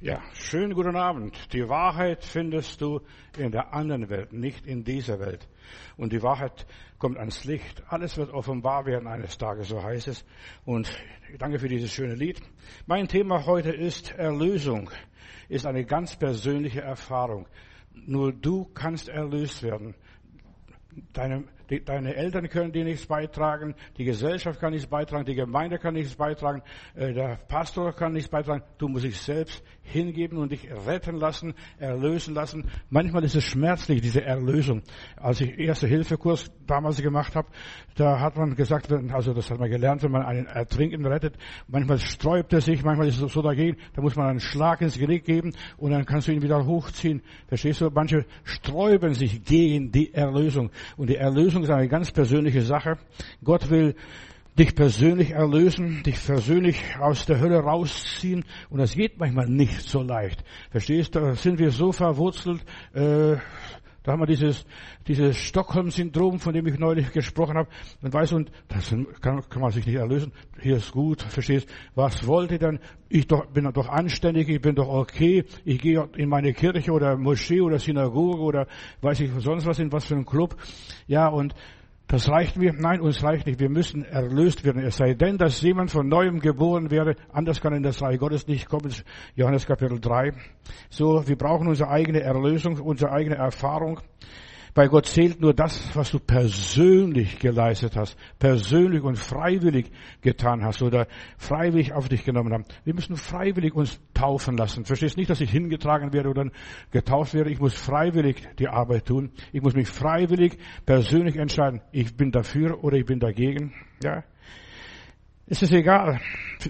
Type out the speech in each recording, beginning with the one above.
Ja, schönen guten Abend. Die Wahrheit findest du in der anderen Welt, nicht in dieser Welt. Und die Wahrheit kommt ans Licht. Alles wird offenbar werden eines Tages, so heißt es. Und danke für dieses schöne Lied. Mein Thema heute ist Erlösung. Ist eine ganz persönliche Erfahrung. Nur du kannst erlöst werden. Deine die, deine Eltern können dir nichts beitragen, die Gesellschaft kann nichts beitragen, die Gemeinde kann nichts beitragen, äh, der Pastor kann nichts beitragen. Du musst dich selbst hingeben und dich retten lassen, erlösen lassen. Manchmal ist es schmerzlich, diese Erlösung. Als ich Erste-Hilfe-Kurs damals gemacht habe, da hat man gesagt, also das hat man gelernt, wenn man einen Ertrinkenden rettet, manchmal sträubt er sich, manchmal ist es so dagegen, da muss man einen Schlag ins Genick geben und dann kannst du ihn wieder hochziehen. Verstehst du? Manche sträuben sich gegen die Erlösung. Und die Erlösung ist eine ganz persönliche Sache. Gott will dich persönlich erlösen, dich persönlich aus der Hölle rausziehen. Und das geht manchmal nicht so leicht. Verstehst du? Da sind wir so verwurzelt. Äh, da haben wir dieses, dieses Stockholm-Syndrom, von dem ich neulich gesprochen habe. Man weiß, und das kann, kann man sich nicht erlösen. Hier ist gut, verstehst? Was wollte ich denn? Ich doch, bin doch anständig, ich bin doch okay. Ich gehe in meine Kirche oder Moschee oder Synagoge oder weiß ich sonst was in was für ein Club. Ja, und das reicht mir? Nein, uns reicht nicht. Wir müssen erlöst werden. Es sei denn, dass jemand von neuem geboren wäre. Anders kann in das Reich Gottes nicht kommen. Johannes Kapitel 3. So, wir brauchen unsere eigene Erlösung, unsere eigene Erfahrung. Bei Gott zählt nur das, was du persönlich geleistet hast, persönlich und freiwillig getan hast oder freiwillig auf dich genommen hast. Wir müssen freiwillig uns taufen lassen. Verstehst nicht, dass ich hingetragen werde oder getauft werde. Ich muss freiwillig die Arbeit tun. Ich muss mich freiwillig persönlich entscheiden. Ich bin dafür oder ich bin dagegen. Ja. Es ist egal.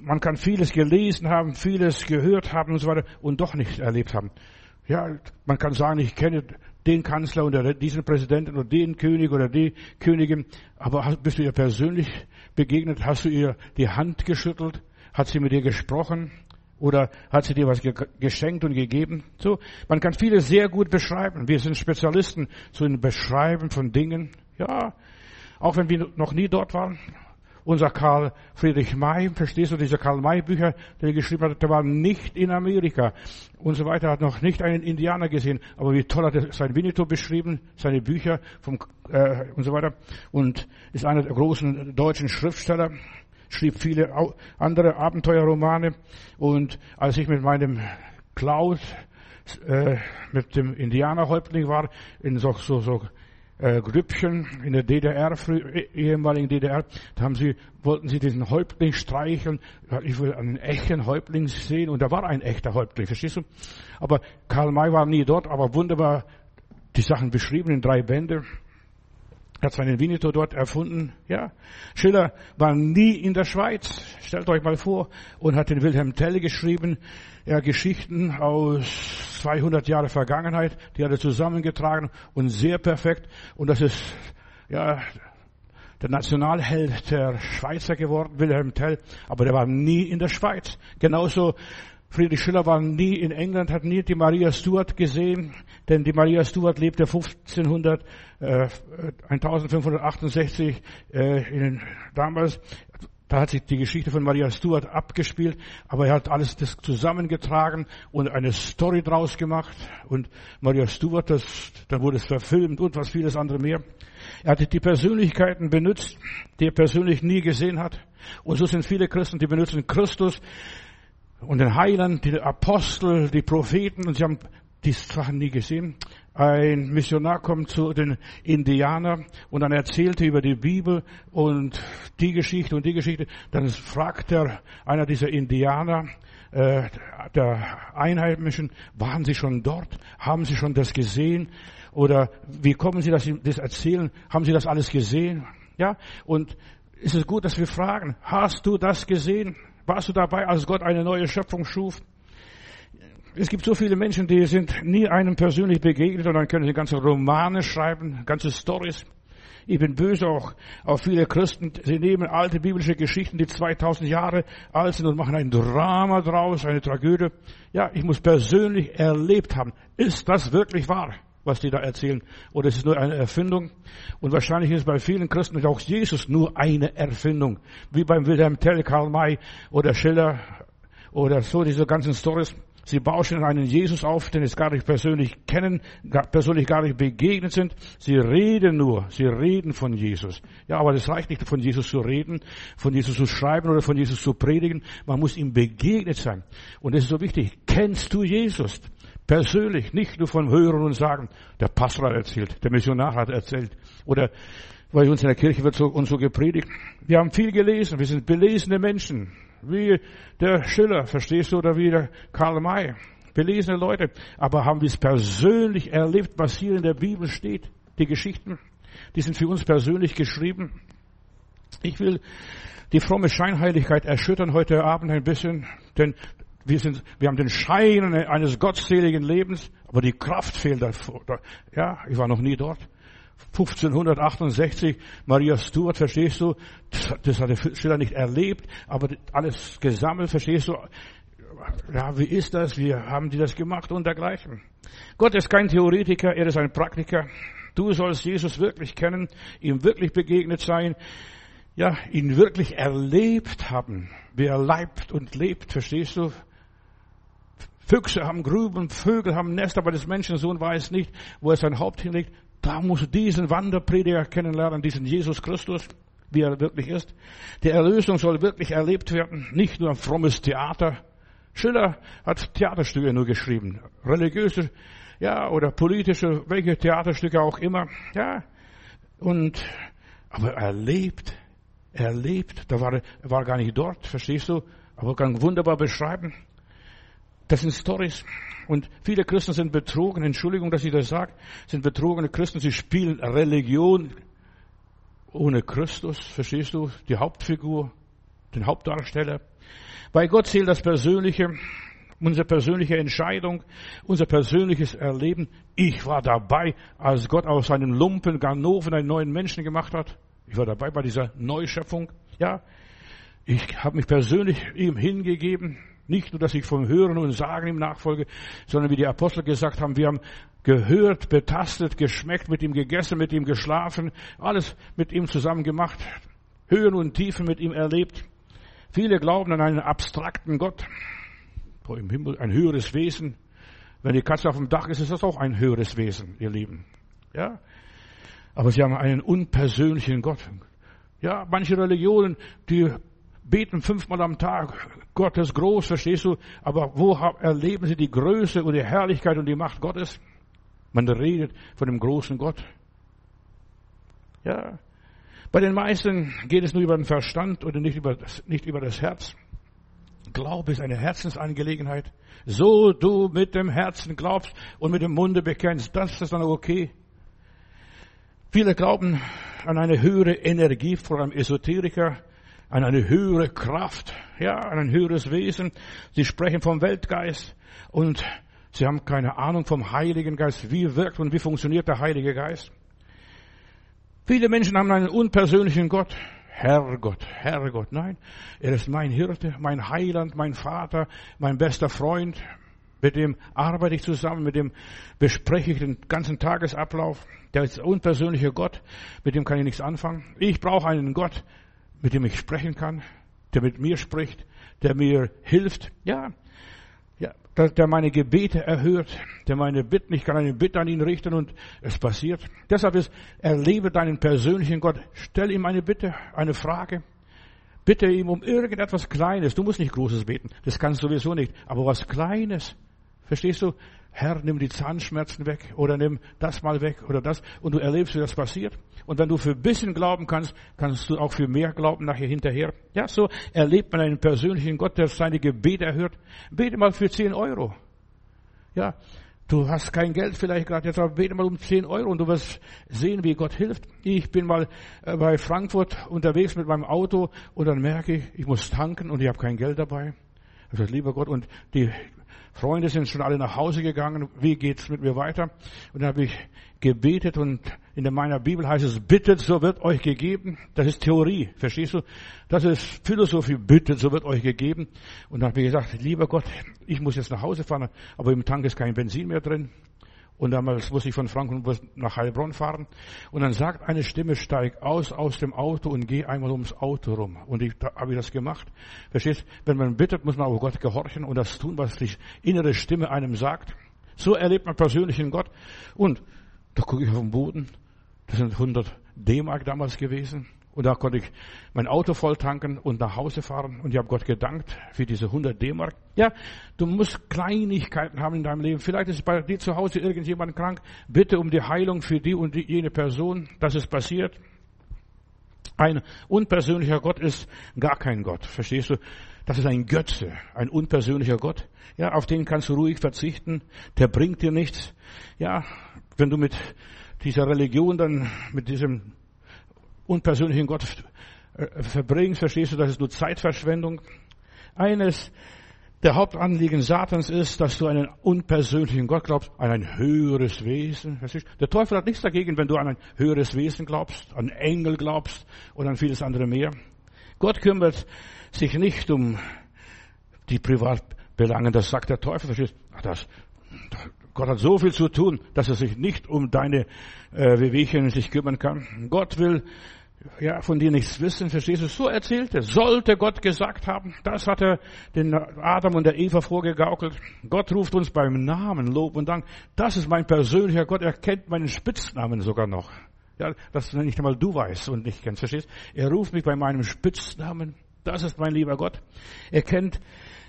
Man kann vieles gelesen haben, vieles gehört haben und so weiter und doch nicht erlebt haben. Ja, man kann sagen, ich kenne den Kanzler oder diesen Präsidenten oder den König oder die Königin. Aber bist du ihr persönlich begegnet? Hast du ihr die Hand geschüttelt? Hat sie mit dir gesprochen? Oder hat sie dir was geschenkt und gegeben? So, man kann vieles sehr gut beschreiben. Wir sind Spezialisten zu den Beschreiben von Dingen. Ja, auch wenn wir noch nie dort waren unser Karl Friedrich May, verstehst du, diese Karl May Bücher, die er geschrieben hat, der war nicht in Amerika. Und so weiter, hat noch nicht einen Indianer gesehen, aber wie toll hat er sein Winnetou beschrieben, seine Bücher vom, äh, und so weiter. Und ist einer der großen deutschen Schriftsteller, schrieb viele andere Abenteuerromane. Und als ich mit meinem Klaus äh, mit dem Indianerhäuptling war, in so, so, so äh, Grüppchen in der DDR, eh, ehemaligen DDR, da haben sie, wollten sie diesen Häuptling streicheln. Ich will einen echten Häuptling sehen und da war ein echter Häuptling, verstehst du? Aber Karl May war nie dort, aber wunderbar die Sachen beschrieben in drei Bände. Er hat seinen Winnetou dort erfunden, ja. Schiller war nie in der Schweiz, stellt euch mal vor, und hat den Wilhelm Tell geschrieben, ja, Geschichten aus 200 Jahre Vergangenheit, die hat er zusammengetragen und sehr perfekt. Und das ist, ja, der Nationalheld der Schweizer geworden, Wilhelm Tell, aber der war nie in der Schweiz. Genauso Friedrich Schiller war nie in England, hat nie die Maria Stuart gesehen, denn die Maria Stuart lebte 1500, äh, 1568 äh, in, damals. Da hat sich die Geschichte von Maria Stuart abgespielt, aber er hat alles das zusammengetragen und eine Story draus gemacht. Und Maria Stuart, das, dann wurde es verfilmt und was vieles andere mehr. Er hatte die Persönlichkeiten benutzt, die er persönlich nie gesehen hat. Und so sind viele Christen, die benutzen Christus und den Heiland, die Apostel, die Propheten und sie haben die Sachen nie gesehen. Ein Missionar kommt zu den Indianern und dann erzählte über die Bibel und die Geschichte und die Geschichte. Dann fragt er einer dieser Indianer, äh, der Einheimischen, waren Sie schon dort? Haben Sie schon das gesehen? Oder wie kommen Sie, dass Sie das erzählen? Haben Sie das alles gesehen? Ja, und ist es gut, dass wir fragen, hast du das gesehen? Warst du dabei, als Gott eine neue Schöpfung schuf? Es gibt so viele Menschen, die sind nie einem persönlich begegnet und dann können sie ganze Romane schreiben, ganze Stories. Ich bin böse auch auf viele Christen. Sie nehmen alte biblische Geschichten, die 2000 Jahre alt sind und machen ein Drama draus, eine Tragödie. Ja, ich muss persönlich erlebt haben. Ist das wirklich wahr, was die da erzählen? Oder ist es nur eine Erfindung? Und wahrscheinlich ist bei vielen Christen auch Jesus nur eine Erfindung. Wie beim Wilhelm Tell, Karl May oder Schiller oder so, diese ganzen Stories. Sie bauschen einen Jesus auf, den sie gar nicht persönlich kennen, persönlich gar nicht begegnet sind. Sie reden nur, sie reden von Jesus. Ja, aber das reicht nicht, von Jesus zu reden, von Jesus zu schreiben oder von Jesus zu predigen. Man muss ihm begegnet sein. Und es ist so wichtig. Kennst du Jesus? Persönlich, nicht nur von Hören und Sagen. Der Pastor hat erzählt, der Missionar hat erzählt. Oder weil uns in der Kirche wird so, uns so gepredigt. Wir haben viel gelesen, wir sind belesene Menschen. Wie der Schiller, verstehst du, oder wie der Karl May. Belesene Leute. Aber haben wir es persönlich erlebt, was hier in der Bibel steht? Die Geschichten, die sind für uns persönlich geschrieben. Ich will die fromme Scheinheiligkeit erschüttern heute Abend ein bisschen, denn wir sind, wir haben den Schein eines gottseligen Lebens, aber die Kraft fehlt davor. Ja, ich war noch nie dort. 1568, Maria Stuart, verstehst du? Das, hat der Schiller nicht erlebt, aber alles gesammelt, verstehst du? Ja, wie ist das? Wie haben die das gemacht und dergleichen? Gott ist kein Theoretiker, er ist ein Praktiker. Du sollst Jesus wirklich kennen, ihm wirklich begegnet sein, ja, ihn wirklich erlebt haben, wie er leibt und lebt, verstehst du? Füchse haben Gruben, Vögel haben Nester, aber das Menschensohn weiß nicht, wo er sein Haupt hinlegt. Da musst du diesen Wanderprediger kennenlernen, diesen Jesus Christus, wie er wirklich ist. Die Erlösung soll wirklich erlebt werden, nicht nur ein frommes Theater. Schiller hat Theaterstücke nur geschrieben, religiöse, ja, oder politische, welche Theaterstücke auch immer, ja. Und, aber er lebt, er lebt, da war, er war gar nicht dort, verstehst du? Aber kann wunderbar beschreiben. Das sind Stories. Und viele Christen sind betrogen. Entschuldigung, dass ich das sage. Sind betrogene Christen. Sie spielen Religion ohne Christus. Verstehst du? Die Hauptfigur, den Hauptdarsteller. Bei Gott zählt das Persönliche, unsere persönliche Entscheidung, unser persönliches Erleben. Ich war dabei, als Gott aus seinem Lumpen Ganoven einen neuen Menschen gemacht hat. Ich war dabei bei dieser Neuschöpfung. Ja, ich habe mich persönlich ihm hingegeben. Nicht nur, dass ich vom Hören und Sagen ihm nachfolge, sondern wie die Apostel gesagt haben, wir haben gehört, betastet, geschmeckt, mit ihm gegessen, mit ihm geschlafen, alles mit ihm zusammen gemacht, Höhen und Tiefen mit ihm erlebt. Viele glauben an einen abstrakten Gott, im Himmel ein höheres Wesen. Wenn die Katze auf dem Dach ist, ist das auch ein höheres Wesen, ihr Lieben. Ja? Aber sie haben einen unpersönlichen Gott. Ja, manche Religionen, die beten fünfmal am Tag, Gott ist groß, verstehst du? Aber wo erleben sie die Größe und die Herrlichkeit und die Macht Gottes? Man redet von dem großen Gott. Ja. Bei den meisten geht es nur über den Verstand oder nicht über das, nicht über das Herz. Glaube ist eine Herzensangelegenheit. So du mit dem Herzen glaubst und mit dem Munde bekennst, das ist dann okay. Viele glauben an eine höhere Energie, vor allem Esoteriker, an eine höhere Kraft, ja, an ein höheres Wesen. Sie sprechen vom Weltgeist und sie haben keine Ahnung vom Heiligen Geist. Wie wirkt und wie funktioniert der Heilige Geist? Viele Menschen haben einen unpersönlichen Gott. Herrgott, Herrgott, nein, er ist mein Hirte, mein Heiland, mein Vater, mein bester Freund. Mit dem arbeite ich zusammen, mit dem bespreche ich den ganzen Tagesablauf. Der ist unpersönliche Gott, mit dem kann ich nichts anfangen. Ich brauche einen Gott, mit dem ich sprechen kann, der mit mir spricht, der mir hilft. Ja, ja, der meine Gebete erhört, der meine Bitten, ich kann eine Bitte an ihn richten und es passiert. Deshalb ist, erlebe deinen persönlichen Gott. Stell ihm eine Bitte, eine Frage. Bitte ihm um irgendetwas Kleines. Du musst nicht Großes beten. Das kannst du sowieso nicht. Aber was Kleines. Verstehst du? Herr, nimm die Zahnschmerzen weg oder nimm das mal weg oder das und du erlebst, wie das passiert. Und wenn du für ein bisschen glauben kannst, kannst du auch für mehr glauben nachher hinterher. Ja, so erlebt man einen persönlichen Gott, der seine Gebete erhört. Bete mal für 10 Euro. Ja, du hast kein Geld vielleicht gerade jetzt, aber bete mal um 10 Euro und du wirst sehen, wie Gott hilft. Ich bin mal äh, bei Frankfurt unterwegs mit meinem Auto und dann merke ich, ich muss tanken und ich habe kein Geld dabei. Sage, lieber Gott, und die Freunde sind schon alle nach Hause gegangen. Wie geht's mit mir weiter? Und dann habe ich gebetet und in meiner Bibel heißt es, bittet, so wird euch gegeben. Das ist Theorie, verstehst du? Das ist Philosophie, bittet, so wird euch gegeben. Und dann habe ich gesagt, lieber Gott, ich muss jetzt nach Hause fahren, aber im Tank ist kein Benzin mehr drin. Und damals musste ich von Frankfurt nach Heilbronn fahren. Und dann sagt eine Stimme, steig aus, aus dem Auto und geh einmal ums Auto rum. Und ich, da habe ich das gemacht. Verstehst? Wenn man bittet, muss man auch Gott gehorchen und das tun, was die innere Stimme einem sagt. So erlebt man persönlichen Gott. Und da gucke ich auf den Boden. Das sind 100 D-Mark damals gewesen. Und da konnte ich mein Auto voll tanken und nach Hause fahren. Und ich habe Gott gedankt für diese 100 D-Mark. Ja, du musst Kleinigkeiten haben in deinem Leben. Vielleicht ist bei dir zu Hause irgendjemand krank. Bitte um die Heilung für die und die, jene Person, dass es passiert. Ein unpersönlicher Gott ist gar kein Gott. Verstehst du? Das ist ein Götze, ein unpersönlicher Gott. Ja, auf den kannst du ruhig verzichten. Der bringt dir nichts. Ja, wenn du mit dieser Religion dann, mit diesem unpersönlichen Gott äh, verbringst, verstehst du, das ist nur Zeitverschwendung. Eines der Hauptanliegen Satans ist, dass du einen unpersönlichen Gott glaubst, an ein höheres Wesen. Der Teufel hat nichts dagegen, wenn du an ein höheres Wesen glaubst, an Engel glaubst oder an vieles andere mehr. Gott kümmert sich nicht um die Privatbelange. Das sagt der Teufel. Verstehst? Das, Gott hat so viel zu tun, dass er sich nicht um deine äh, Wehwehchen sich kümmern kann. Gott will ja, von dir nichts wissen, verstehst du? So erzählt er. Sollte Gott gesagt haben, das hat er den Adam und der Eva vorgegaukelt. Gott ruft uns beim Namen, Lob und Dank. Das ist mein persönlicher Gott. Er kennt meinen Spitznamen sogar noch. Ja, das nicht einmal du weißt und nicht kennst, verstehst? Er ruft mich bei meinem Spitznamen. Das ist mein lieber Gott. Er kennt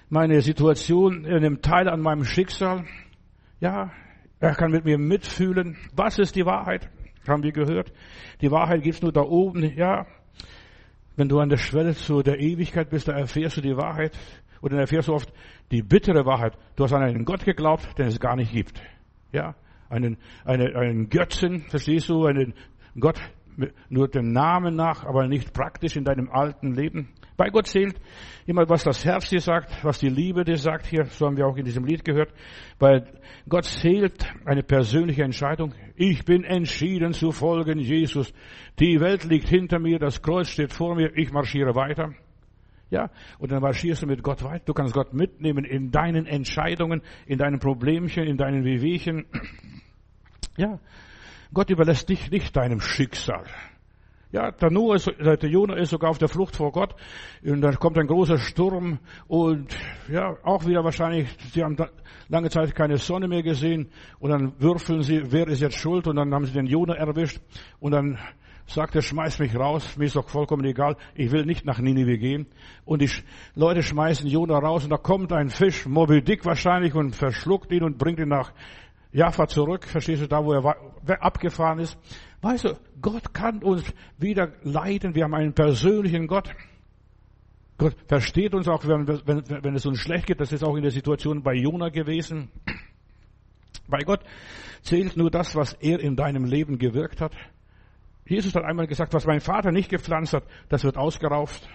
meine Situation, er nimmt teil an meinem Schicksal. Ja, er kann mit mir mitfühlen. Was ist die Wahrheit? Haben wir gehört. Die Wahrheit gibt's nur da oben, ja. Wenn du an der Schwelle zu der Ewigkeit bist, da erfährst du die Wahrheit. Und dann erfährst du oft die bittere Wahrheit. Du hast an einen Gott geglaubt, den es gar nicht gibt. Ja. Einen, eine, einen Götzen, verstehst du? Einen Gott, nur den Namen nach, aber nicht praktisch in deinem alten Leben. Bei Gott zählt immer, was das Herz dir sagt, was die Liebe dir sagt. Hier, so haben wir auch in diesem Lied gehört. Weil Gott zählt eine persönliche Entscheidung. Ich bin entschieden zu folgen, Jesus. Die Welt liegt hinter mir, das Kreuz steht vor mir, ich marschiere weiter. Ja, und dann marschierst du mit Gott weiter. Du kannst Gott mitnehmen in deinen Entscheidungen, in deinen Problemchen, in deinen Wehwehchen. Ja, Gott überlässt dich nicht deinem Schicksal. Ja, Noah ist, der Jonah ist sogar auf der Flucht vor Gott. Und dann kommt ein großer Sturm. Und ja, auch wieder wahrscheinlich, sie haben lange Zeit keine Sonne mehr gesehen. Und dann würfeln sie, wer ist jetzt schuld? Und dann haben sie den Jonah erwischt. Und dann sagt er, schmeiß mich raus, mir ist doch vollkommen egal, ich will nicht nach Ninive gehen. Und die Leute schmeißen Jonah raus. Und da kommt ein Fisch, Moby Dick wahrscheinlich und verschluckt ihn und bringt ihn nach Jaffa zurück, verstehst du, da wo er abgefahren ist. Weißt du, Gott kann uns wieder leiten. Wir haben einen persönlichen Gott. Gott versteht uns auch, wenn, wenn, wenn es uns schlecht geht. Das ist auch in der Situation bei Jona gewesen. Bei Gott zählt nur das, was er in deinem Leben gewirkt hat. Jesus hat einmal gesagt, was mein Vater nicht gepflanzt hat, das wird ausgerauft.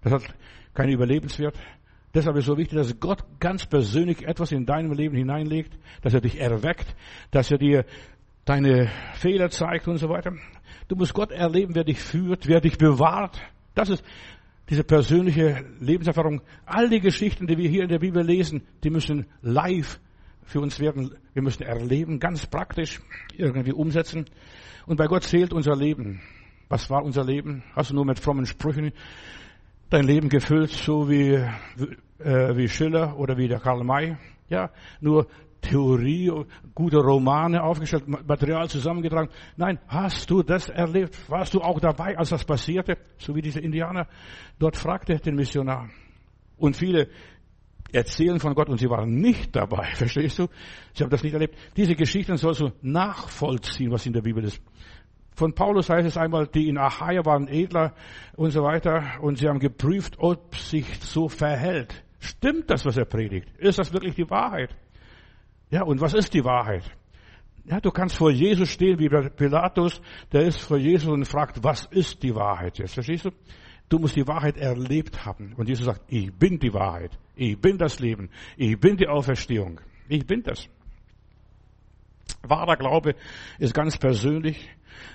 Das hat keinen Überlebenswert. Deshalb ist es so wichtig, dass Gott ganz persönlich etwas in deinem Leben hineinlegt, dass er dich erweckt, dass er dir deine Fehler zeigt und so weiter. Du musst Gott erleben, wer dich führt, wer dich bewahrt. Das ist diese persönliche Lebenserfahrung. All die Geschichten, die wir hier in der Bibel lesen, die müssen live für uns werden. Wir müssen erleben, ganz praktisch irgendwie umsetzen. Und bei Gott zählt unser Leben. Was war unser Leben? Hast du nur mit frommen Sprüchen dein Leben gefüllt, so wie, äh, wie Schiller oder wie der Karl May? Ja, nur Theorie, gute Romane aufgestellt, Material zusammengetragen. Nein, hast du das erlebt? Warst du auch dabei, als das passierte? So wie diese Indianer dort fragte den Missionar. Und viele erzählen von Gott und sie waren nicht dabei. Verstehst du? Sie haben das nicht erlebt. Diese Geschichten sollst du nachvollziehen, was in der Bibel ist. Von Paulus heißt es einmal, die in Achaia waren edler und so weiter und sie haben geprüft, ob sich so verhält. Stimmt das, was er predigt? Ist das wirklich die Wahrheit? Ja, und was ist die Wahrheit? Ja, du kannst vor Jesus stehen wie Pilatus, der ist vor Jesus und fragt, was ist die Wahrheit jetzt? Verstehst du? Du musst die Wahrheit erlebt haben. Und Jesus sagt, ich bin die Wahrheit. Ich bin das Leben. Ich bin die Auferstehung. Ich bin das. Wahrer Glaube ist ganz persönlich.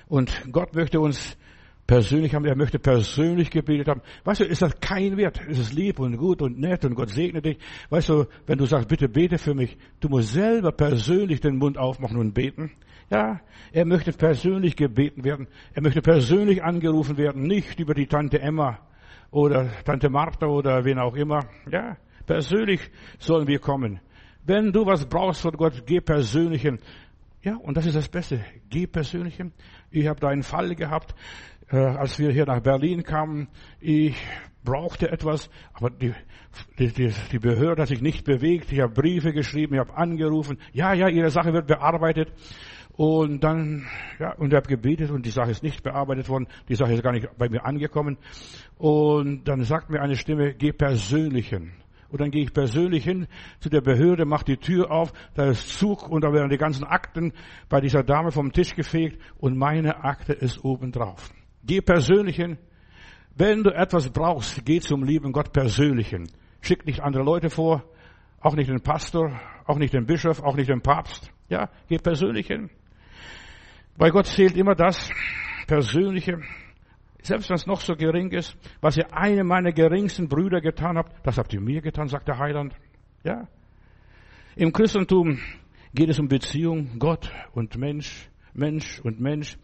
Und Gott möchte uns persönlich haben, er möchte persönlich gebetet haben. Weißt du, ist das kein Wert. Es ist lieb und gut und nett und Gott segne dich. Weißt du, wenn du sagst, bitte bete für mich, du musst selber persönlich den Mund aufmachen und beten. Ja, er möchte persönlich gebeten werden. Er möchte persönlich angerufen werden, nicht über die Tante Emma oder Tante Martha oder wen auch immer. Ja, persönlich sollen wir kommen. Wenn du was brauchst von Gott, geh persönlich hin. Ja, und das ist das Beste. Geh persönlich hin. Ich habe da einen Fall gehabt, als wir hier nach Berlin kamen. Ich brauchte etwas, aber die, die, die Behörde hat sich nicht bewegt. Ich habe Briefe geschrieben, ich habe angerufen. Ja, ja, Ihre Sache wird bearbeitet. Und dann, ja, und ich habe gebetet und die Sache ist nicht bearbeitet worden. Die Sache ist gar nicht bei mir angekommen. Und dann sagt mir eine Stimme, geh persönlich hin. Und dann gehe ich persönlich hin zu der Behörde, mache die Tür auf, da ist Zug und da werden die ganzen Akten bei dieser Dame vom Tisch gefegt und meine Akte ist oben drauf. Geh persönlich hin. Wenn du etwas brauchst, geh zum lieben Gott persönlich hin. Schick nicht andere Leute vor, auch nicht den Pastor, auch nicht den Bischof, auch nicht den Papst. Ja, geh persönlich hin. Bei Gott zählt immer das Persönliche. Selbst wenn es noch so gering ist, was ihr einem meiner geringsten Brüder getan habt, das habt ihr mir getan, sagt der Heiland. Ja. Im Christentum geht es um Beziehung, Gott und Mensch, Mensch und Mensch.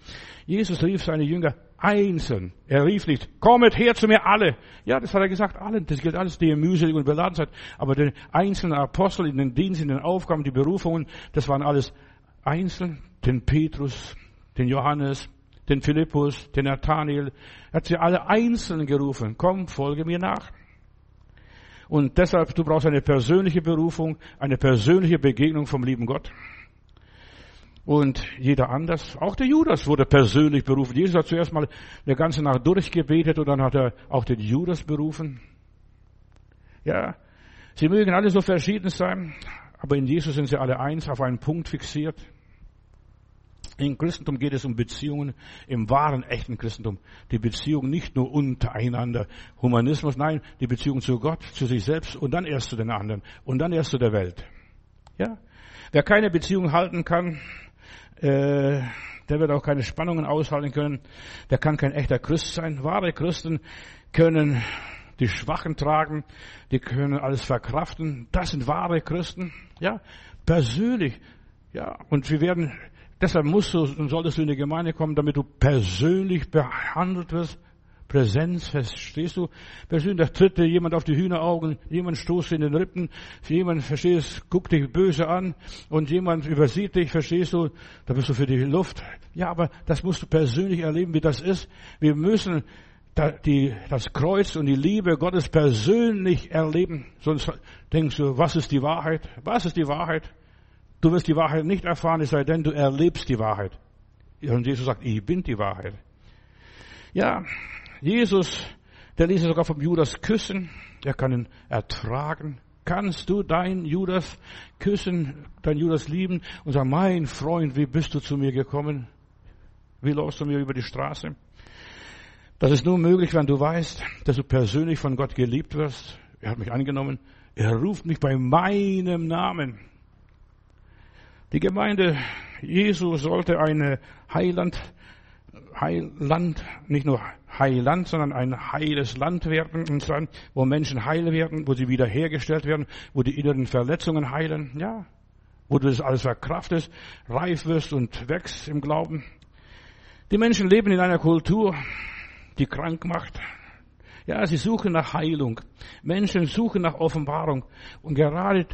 Jesus rief seine Jünger einzeln. Er rief nicht, kommet her zu mir alle. Ja, das hat er gesagt, allen. Das gilt alles, die ihr mühselig und beladen seid. Aber den einzelnen Apostel in den Diensten, in den Aufgaben, die Berufungen, das waren alles einzeln. Den Petrus, den Johannes, den Philippus, den Nathaniel. Er hat sie alle einzeln gerufen. Komm, folge mir nach. Und deshalb, du brauchst eine persönliche Berufung, eine persönliche Begegnung vom lieben Gott. Und jeder anders, auch der Judas wurde persönlich berufen. Jesus hat zuerst mal eine ganze Nacht durchgebetet und dann hat er auch den Judas berufen. Ja, sie mögen alle so verschieden sein, aber in Jesus sind sie alle eins, auf einen Punkt fixiert. Im Christentum geht es um Beziehungen, im wahren, echten Christentum. Die Beziehung nicht nur untereinander, Humanismus, nein, die Beziehung zu Gott, zu sich selbst und dann erst zu den anderen und dann erst zu der Welt. Ja? Wer keine Beziehung halten kann, äh, der wird auch keine Spannungen aushalten können. Der kann kein echter Christ sein. Wahre Christen können die Schwachen tragen, die können alles verkraften. Das sind wahre Christen. Ja, persönlich. Ja, und wir werden, deshalb musst du und solltest du in die Gemeinde kommen, damit du persönlich behandelt wirst. Präsenz, verstehst du? Persönlich, da tritt dir jemand auf die Hühneraugen, jemand stoßt in den Rippen, jemand, verstehst, guckt dich böse an und jemand übersieht dich, verstehst du? Da bist du für die Luft. Ja, aber das musst du persönlich erleben, wie das ist. Wir müssen die, das Kreuz und die Liebe Gottes persönlich erleben. Sonst denkst du, was ist die Wahrheit? Was ist die Wahrheit? Du wirst die Wahrheit nicht erfahren, es sei denn, du erlebst die Wahrheit. Und Jesus sagt, ich bin die Wahrheit. Ja, Jesus, der ließ sogar vom Judas küssen. Er kann ihn ertragen. Kannst du dein Judas küssen, dein Judas lieben und sagen, mein Freund, wie bist du zu mir gekommen? Wie läufst du mir über die Straße? Das ist nur möglich, wenn du weißt, dass du persönlich von Gott geliebt wirst. Er hat mich angenommen. Er ruft mich bei meinem Namen. Die Gemeinde Jesu sollte eine Heiland, Heiland, nicht nur Heiland, sondern ein heiles Land werden, wo Menschen heil werden, wo sie wiederhergestellt werden, wo die inneren Verletzungen heilen, ja, wo du das alles verkraftest, reif wirst und wächst im Glauben. Die Menschen leben in einer Kultur, die krank macht. Ja, sie suchen nach Heilung. Menschen suchen nach Offenbarung. Und gerade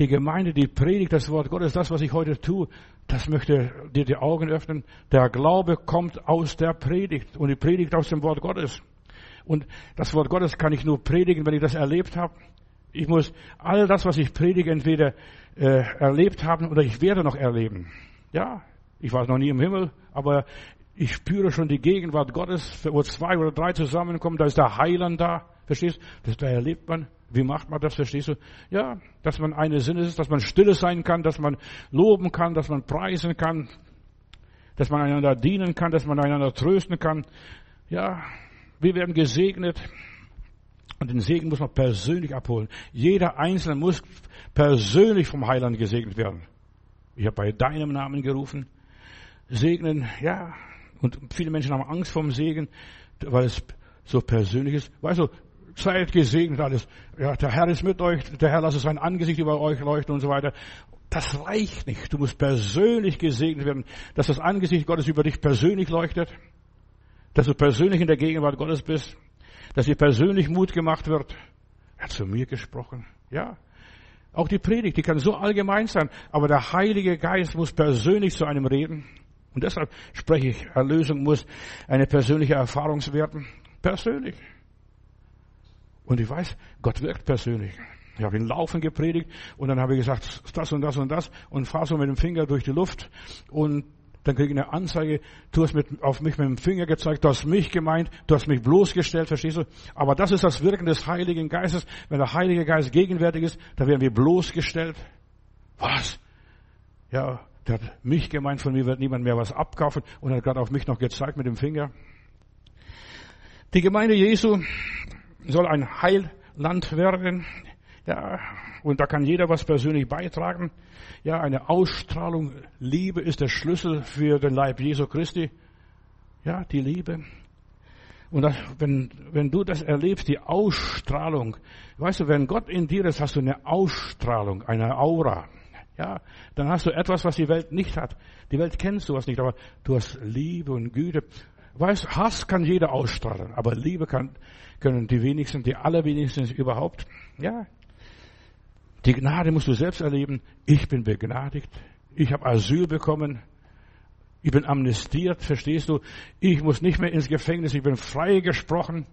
die Gemeinde, die predigt das Wort Gottes, das, was ich heute tue, das möchte dir die Augen öffnen. Der Glaube kommt aus der Predigt und die Predigt aus dem Wort Gottes. Und das Wort Gottes kann ich nur predigen, wenn ich das erlebt habe. Ich muss all das, was ich predige, entweder äh, erlebt haben oder ich werde noch erleben. Ja, ich war noch nie im Himmel, aber ich spüre schon die Gegenwart Gottes, wo zwei oder drei zusammenkommen, da ist der Heiland da. Verstehst du? Da erlebt man. Wie macht man das? Verstehst du? Ja, dass man eine Sinne ist, dass man stille sein kann, dass man loben kann, dass man preisen kann, dass man einander dienen kann, dass man einander trösten kann. Ja, wir werden gesegnet. Und den Segen muss man persönlich abholen. Jeder Einzelne muss persönlich vom Heiland gesegnet werden. Ich habe bei deinem Namen gerufen. Segnen, ja, Und viele Menschen haben Angst vom Segen, weil es so persönlich ist. Weißt du, seid gesegnet alles. Ja, der Herr ist mit euch, der Herr lasse sein Angesicht über euch leuchten und so weiter. Das reicht nicht. Du musst persönlich gesegnet werden, dass das Angesicht Gottes über dich persönlich leuchtet, dass du persönlich in der Gegenwart Gottes bist, dass dir persönlich Mut gemacht wird. Er hat zu mir gesprochen. Ja. Auch die Predigt, die kann so allgemein sein, aber der Heilige Geist muss persönlich zu einem reden. Und deshalb spreche ich, Erlösung muss eine persönliche Erfahrung werden. Persönlich. Und ich weiß, Gott wirkt persönlich. Ich habe ihn laufen gepredigt und dann habe ich gesagt, das und das und das und fahre so mit dem Finger durch die Luft und dann kriege ich eine Anzeige, du hast mit, auf mich mit dem Finger gezeigt, du hast mich gemeint, du hast mich bloßgestellt, verstehst du? Aber das ist das Wirken des Heiligen Geistes. Wenn der Heilige Geist gegenwärtig ist, dann werden wir bloßgestellt. Was? Ja, der hat mich gemeint, von mir wird niemand mehr was abkaufen und hat gerade auf mich noch gezeigt mit dem Finger. Die Gemeinde Jesu soll ein Heilland werden. Ja, und da kann jeder was persönlich beitragen. Ja, eine Ausstrahlung. Liebe ist der Schlüssel für den Leib Jesu Christi. Ja, die Liebe. Und das, wenn, wenn du das erlebst, die Ausstrahlung, weißt du, wenn Gott in dir ist, hast du eine Ausstrahlung, eine Aura. Ja, dann hast du etwas, was die Welt nicht hat. Die Welt kennt sowas nicht, aber du hast Liebe und Güte. Weißt, Hass kann jeder ausstrahlen, aber Liebe kann, können die wenigsten, die allerwenigsten überhaupt. Ja, die Gnade musst du selbst erleben. Ich bin begnadigt. Ich habe Asyl bekommen. Ich bin amnestiert, verstehst du? Ich muss nicht mehr ins Gefängnis. Ich bin freigesprochen.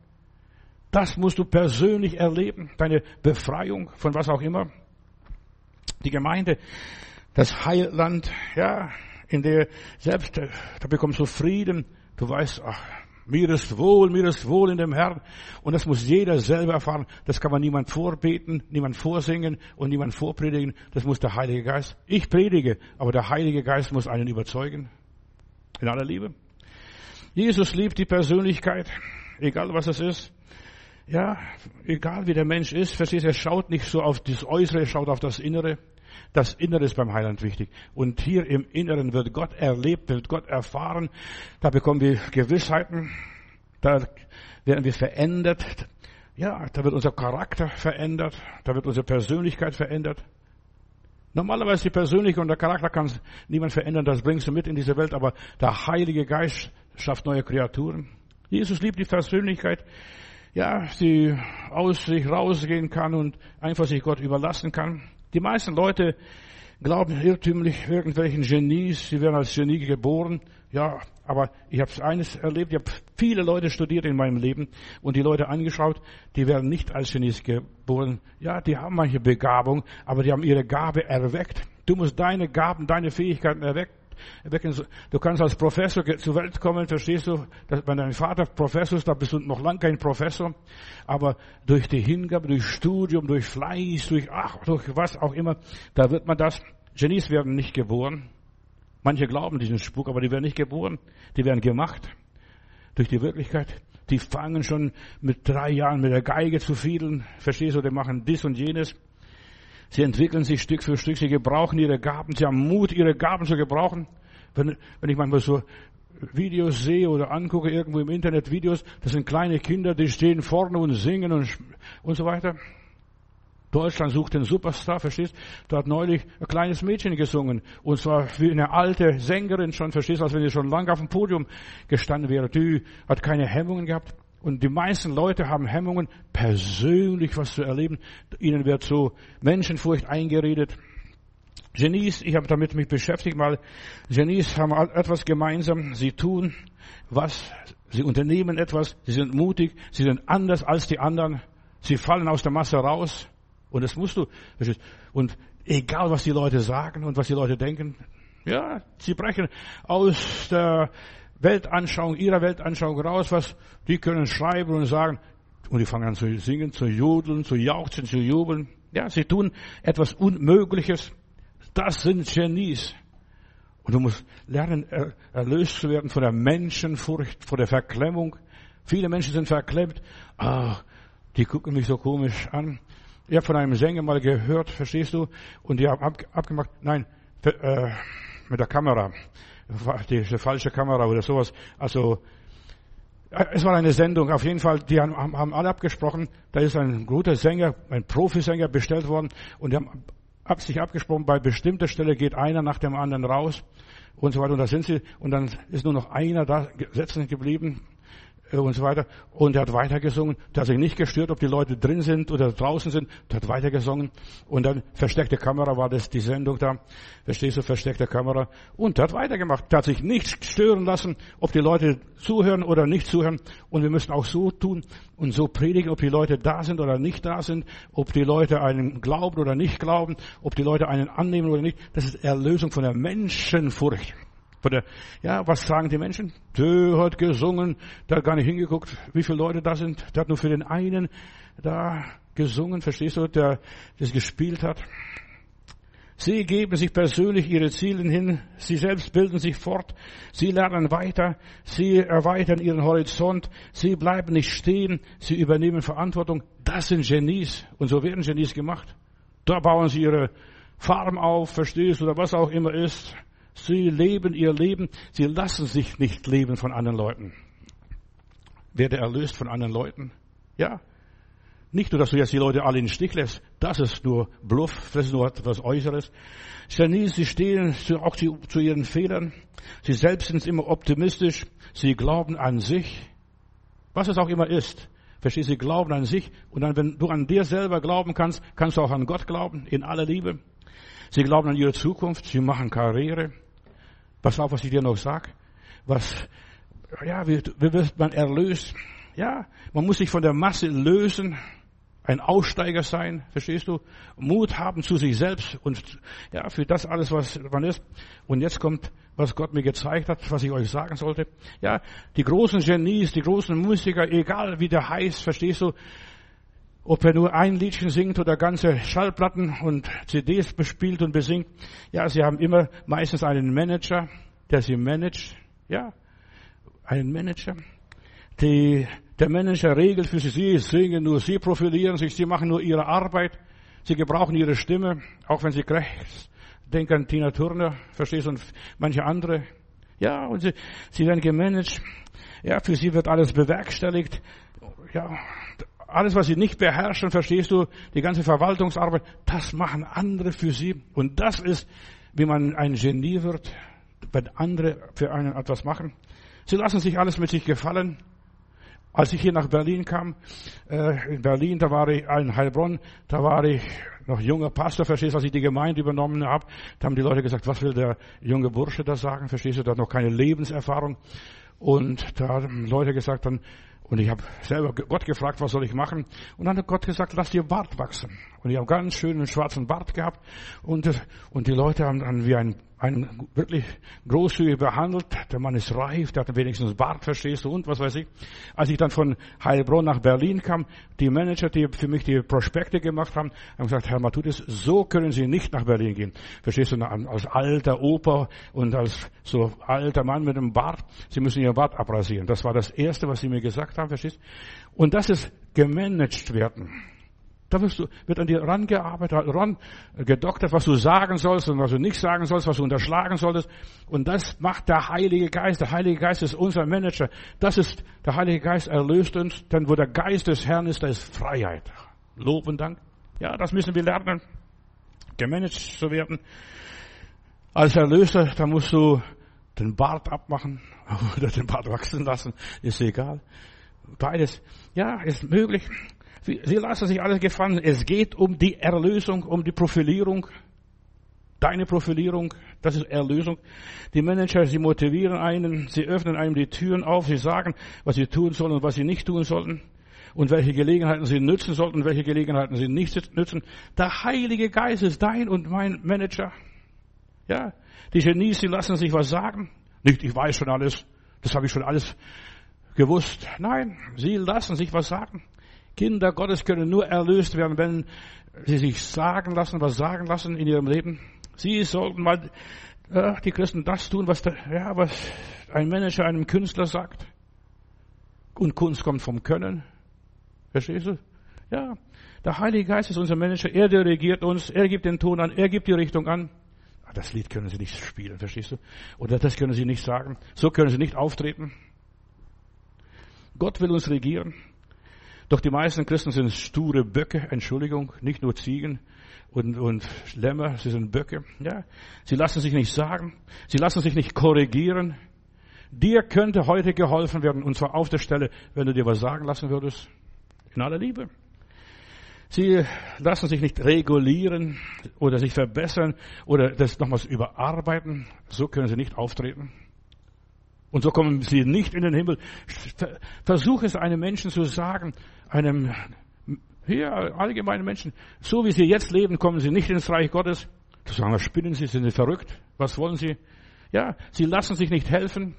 Das musst du persönlich erleben. Deine Befreiung von was auch immer. Die Gemeinde, das Heilland, ja, in der selbst, da bekommst du Frieden. Du weißt, ach, mir ist wohl, mir ist wohl in dem Herrn. Und das muss jeder selber erfahren. Das kann man niemand vorbeten, niemand vorsingen und niemand vorpredigen. Das muss der Heilige Geist. Ich predige, aber der Heilige Geist muss einen überzeugen. In aller Liebe. Jesus liebt die Persönlichkeit, egal was es ist. Ja, egal wie der Mensch ist, verstehst du, er schaut nicht so auf das Äußere, er schaut auf das Innere. Das Innere ist beim Heiland wichtig. Und hier im Inneren wird Gott erlebt, wird Gott erfahren. Da bekommen wir Gewissheiten. Da werden wir verändert. Ja, da wird unser Charakter verändert. Da wird unsere Persönlichkeit verändert. Normalerweise die Persönlichkeit und der Charakter kann niemand verändern. Das bringst du mit in diese Welt. Aber der Heilige Geist schafft neue Kreaturen. Jesus liebt die Persönlichkeit ja, die aus sich rausgehen kann und einfach sich Gott überlassen kann. Die meisten Leute glauben irrtümlich irgendwelchen Genies, sie werden als Genie geboren. Ja, aber ich habe eines erlebt, ich habe viele Leute studiert in meinem Leben und die Leute angeschaut, die werden nicht als Genies geboren. Ja, die haben manche Begabung, aber die haben ihre Gabe erweckt. Du musst deine Gaben, deine Fähigkeiten erwecken. Du kannst als Professor zur Welt kommen, verstehst du? Wenn dein Vater Professor ist, da bist du noch lange kein Professor. Aber durch die Hingabe, durch Studium, durch Fleiß, durch, ach, durch was auch immer, da wird man das. Genies werden nicht geboren. Manche glauben diesen Spuk, aber die werden nicht geboren. Die werden gemacht. Durch die Wirklichkeit. Die fangen schon mit drei Jahren mit der Geige zu fiedeln. Verstehst du? Die machen dies und jenes. Sie entwickeln sich Stück für Stück, sie gebrauchen ihre Gaben, sie haben Mut, ihre Gaben zu gebrauchen. Wenn, wenn ich manchmal so Videos sehe oder angucke, irgendwo im Internet Videos, das sind kleine Kinder, die stehen vorne und singen und, und so weiter. Deutschland sucht den Superstar, verstehst? Da hat neulich ein kleines Mädchen gesungen. Und zwar wie eine alte Sängerin schon, verstehst? Als wenn sie schon lange auf dem Podium gestanden wäre. Die hat keine Hemmungen gehabt. Und die meisten Leute haben Hemmungen, persönlich was zu erleben. Ihnen wird so Menschenfurcht eingeredet. Genies, ich habe damit mich beschäftigt, mal Genies haben etwas gemeinsam. Sie tun was, sie unternehmen etwas, sie sind mutig, sie sind anders als die anderen. Sie fallen aus der Masse raus. Und das musst du. Und egal, was die Leute sagen und was die Leute denken, ja, sie brechen aus der Weltanschauung, ihrer Weltanschauung raus, was die können schreiben und sagen, und die fangen an zu singen, zu jodeln, zu jauchzen, zu jubeln. Ja, sie tun etwas Unmögliches. Das sind Genies. Und du musst lernen, erlöst zu werden von der Menschenfurcht, von der Verklemmung. Viele Menschen sind verklemmt. Ah, die gucken mich so komisch an. Ich habe von einem Sänger mal gehört, verstehst du? Und die haben ab, abgemacht, nein, äh, mit der Kamera diese falsche Kamera oder sowas. Also, äh, es war eine Sendung, auf jeden Fall, die haben, haben alle abgesprochen. Da ist ein guter Sänger, ein Profisänger bestellt worden und die haben ab sich abgesprochen, bei bestimmter Stelle geht einer nach dem anderen raus und so weiter. Und da sind sie, und dann ist nur noch einer da sitzen geblieben und so weiter. Und er hat weitergesungen. Der hat sich nicht gestört, ob die Leute drin sind oder draußen sind. Der hat weitergesungen. Und dann versteckte Kamera war das die Sendung da. Verstehst du, versteckte Kamera. Und der hat weitergemacht. Der hat sich nicht stören lassen, ob die Leute zuhören oder nicht zuhören. Und wir müssen auch so tun und so predigen, ob die Leute da sind oder nicht da sind, ob die Leute einen glauben oder nicht glauben, ob die Leute einen annehmen oder nicht. Das ist Erlösung von der Menschenfurcht. Von der, ja, was sagen die Menschen? Der hat gesungen, der hat gar nicht hingeguckt, wie viele Leute da sind. Der hat nur für den einen da gesungen, verstehst du, der das gespielt hat. Sie geben sich persönlich ihre Ziele hin, sie selbst bilden sich fort, sie lernen weiter, sie erweitern ihren Horizont, sie bleiben nicht stehen, sie übernehmen Verantwortung. Das sind Genies und so werden Genies gemacht. Da bauen sie ihre Farm auf, verstehst du, oder was auch immer ist. Sie leben ihr Leben. Sie lassen sich nicht leben von anderen Leuten. Werde erlöst von anderen Leuten. Ja. Nicht nur, dass du jetzt die Leute alle in den Stich lässt. Das ist nur Bluff. Das ist nur etwas Äußeres. Genies, sie stehen auch zu ihren Fehlern. Sie selbst sind immer optimistisch. Sie glauben an sich. Was es auch immer ist. Verstehst? Sie glauben an sich. Und dann, wenn du an dir selber glauben kannst, kannst du auch an Gott glauben. In aller Liebe. Sie glauben an ihre Zukunft. Sie machen Karriere. Pass auf, was ich dir noch sag. Was, ja, wie, wie wird man erlöst? Ja, man muss sich von der Masse lösen, ein Aussteiger sein, verstehst du? Mut haben zu sich selbst und ja, für das alles, was man ist. Und jetzt kommt, was Gott mir gezeigt hat, was ich euch sagen sollte. Ja, die großen Genies, die großen Musiker, egal wie der heißt, verstehst du? Ob er nur ein Liedchen singt oder ganze Schallplatten und CDs bespielt und besingt. Ja, sie haben immer meistens einen Manager, der sie managt. Ja, einen Manager. Die, der Manager regelt für sie, sie singen nur, sie profilieren sich, sie machen nur ihre Arbeit. Sie gebrauchen ihre Stimme, auch wenn sie krächzt. Denk an Tina Turner, verstehst du, und manche andere. Ja, und sie, sie werden gemanagt. Ja, für sie wird alles bewerkstelligt. Ja, alles, was sie nicht beherrschen, verstehst du, die ganze Verwaltungsarbeit, das machen andere für sie. Und das ist, wie man ein Genie wird, wenn andere für einen etwas machen. Sie lassen sich alles mit sich gefallen. Als ich hier nach Berlin kam, äh, in Berlin, da war ich in Heilbronn, da war ich noch junger Pastor, verstehst du, als ich die Gemeinde übernommen habe, da haben die Leute gesagt, was will der junge Bursche da sagen, verstehst du, der hat noch keine Lebenserfahrung. Und da haben Leute gesagt dann, und ich habe selber Gott gefragt, was soll ich machen? Und dann hat Gott gesagt, lass dir Bart wachsen. Und ich habe ganz schönen schwarzen Bart gehabt. Und, und die Leute haben dann wie ein einen wirklich großzügig behandelt. Der Mann ist reif, der hat wenigstens Bart, verstehst du, und was weiß ich. Als ich dann von Heilbronn nach Berlin kam, die Manager, die für mich die Prospekte gemacht haben, haben gesagt, Herr Matutis, so können Sie nicht nach Berlin gehen. Verstehst du, als alter Opa und als so alter Mann mit einem Bart, Sie müssen Ihr Bart abrasieren. Das war das Erste, was Sie mir gesagt haben, verstehst du? Und das ist gemanagt werden. Da wirst du, wird an dir rangearbeitet, ran gedoktert, was du sagen sollst und was du nicht sagen sollst, was du unterschlagen solltest. Und das macht der Heilige Geist. Der Heilige Geist ist unser Manager. Das ist, der Heilige Geist erlöst uns, denn wo der Geist des Herrn ist, da ist Freiheit. Lob und Dank. Ja, das müssen wir lernen, gemanagt zu werden. Als Erlöser, da musst du den Bart abmachen oder den Bart wachsen lassen, ist egal. Beides, ja, ist möglich. Sie lassen sich alles gefallen. Es geht um die Erlösung, um die Profilierung. Deine Profilierung, das ist Erlösung. Die Manager, sie motivieren einen, sie öffnen einem die Türen auf, sie sagen, was sie tun sollen und was sie nicht tun sollten und welche Gelegenheiten sie nützen sollten, welche Gelegenheiten sie nicht nützen. Der Heilige Geist ist dein und mein Manager. Ja, die Genies, sie lassen sich was sagen. Nicht, ich weiß schon alles, das habe ich schon alles gewusst. Nein, sie lassen sich was sagen. Kinder Gottes können nur erlöst werden, wenn sie sich sagen lassen, was sagen lassen in ihrem Leben. Sie sollten mal, äh, die Christen, das tun, was, der, ja, was ein Manager einem Künstler sagt. Und Kunst kommt vom Können. Verstehst du? Ja. Der Heilige Geist ist unser Manager. Er dirigiert uns. Er gibt den Ton an. Er gibt die Richtung an. das Lied können Sie nicht spielen, verstehst du? Oder das können Sie nicht sagen. So können Sie nicht auftreten. Gott will uns regieren. Doch die meisten Christen sind sture Böcke, Entschuldigung, nicht nur Ziegen und, und Lämmer, sie sind Böcke. Ja, sie lassen sich nicht sagen, sie lassen sich nicht korrigieren. Dir könnte heute geholfen werden, und zwar auf der Stelle, wenn du dir was sagen lassen würdest. In aller Liebe. Sie lassen sich nicht regulieren oder sich verbessern oder das nochmals überarbeiten. So können sie nicht auftreten. Und so kommen sie nicht in den Himmel. Versuch es einem Menschen zu sagen, einem, hier, allgemeinen Menschen, so wie sie jetzt leben, kommen sie nicht ins Reich Gottes. Zu sagen, was spinnen sie, sind sie verrückt? Was wollen sie? Ja, sie lassen sich nicht helfen.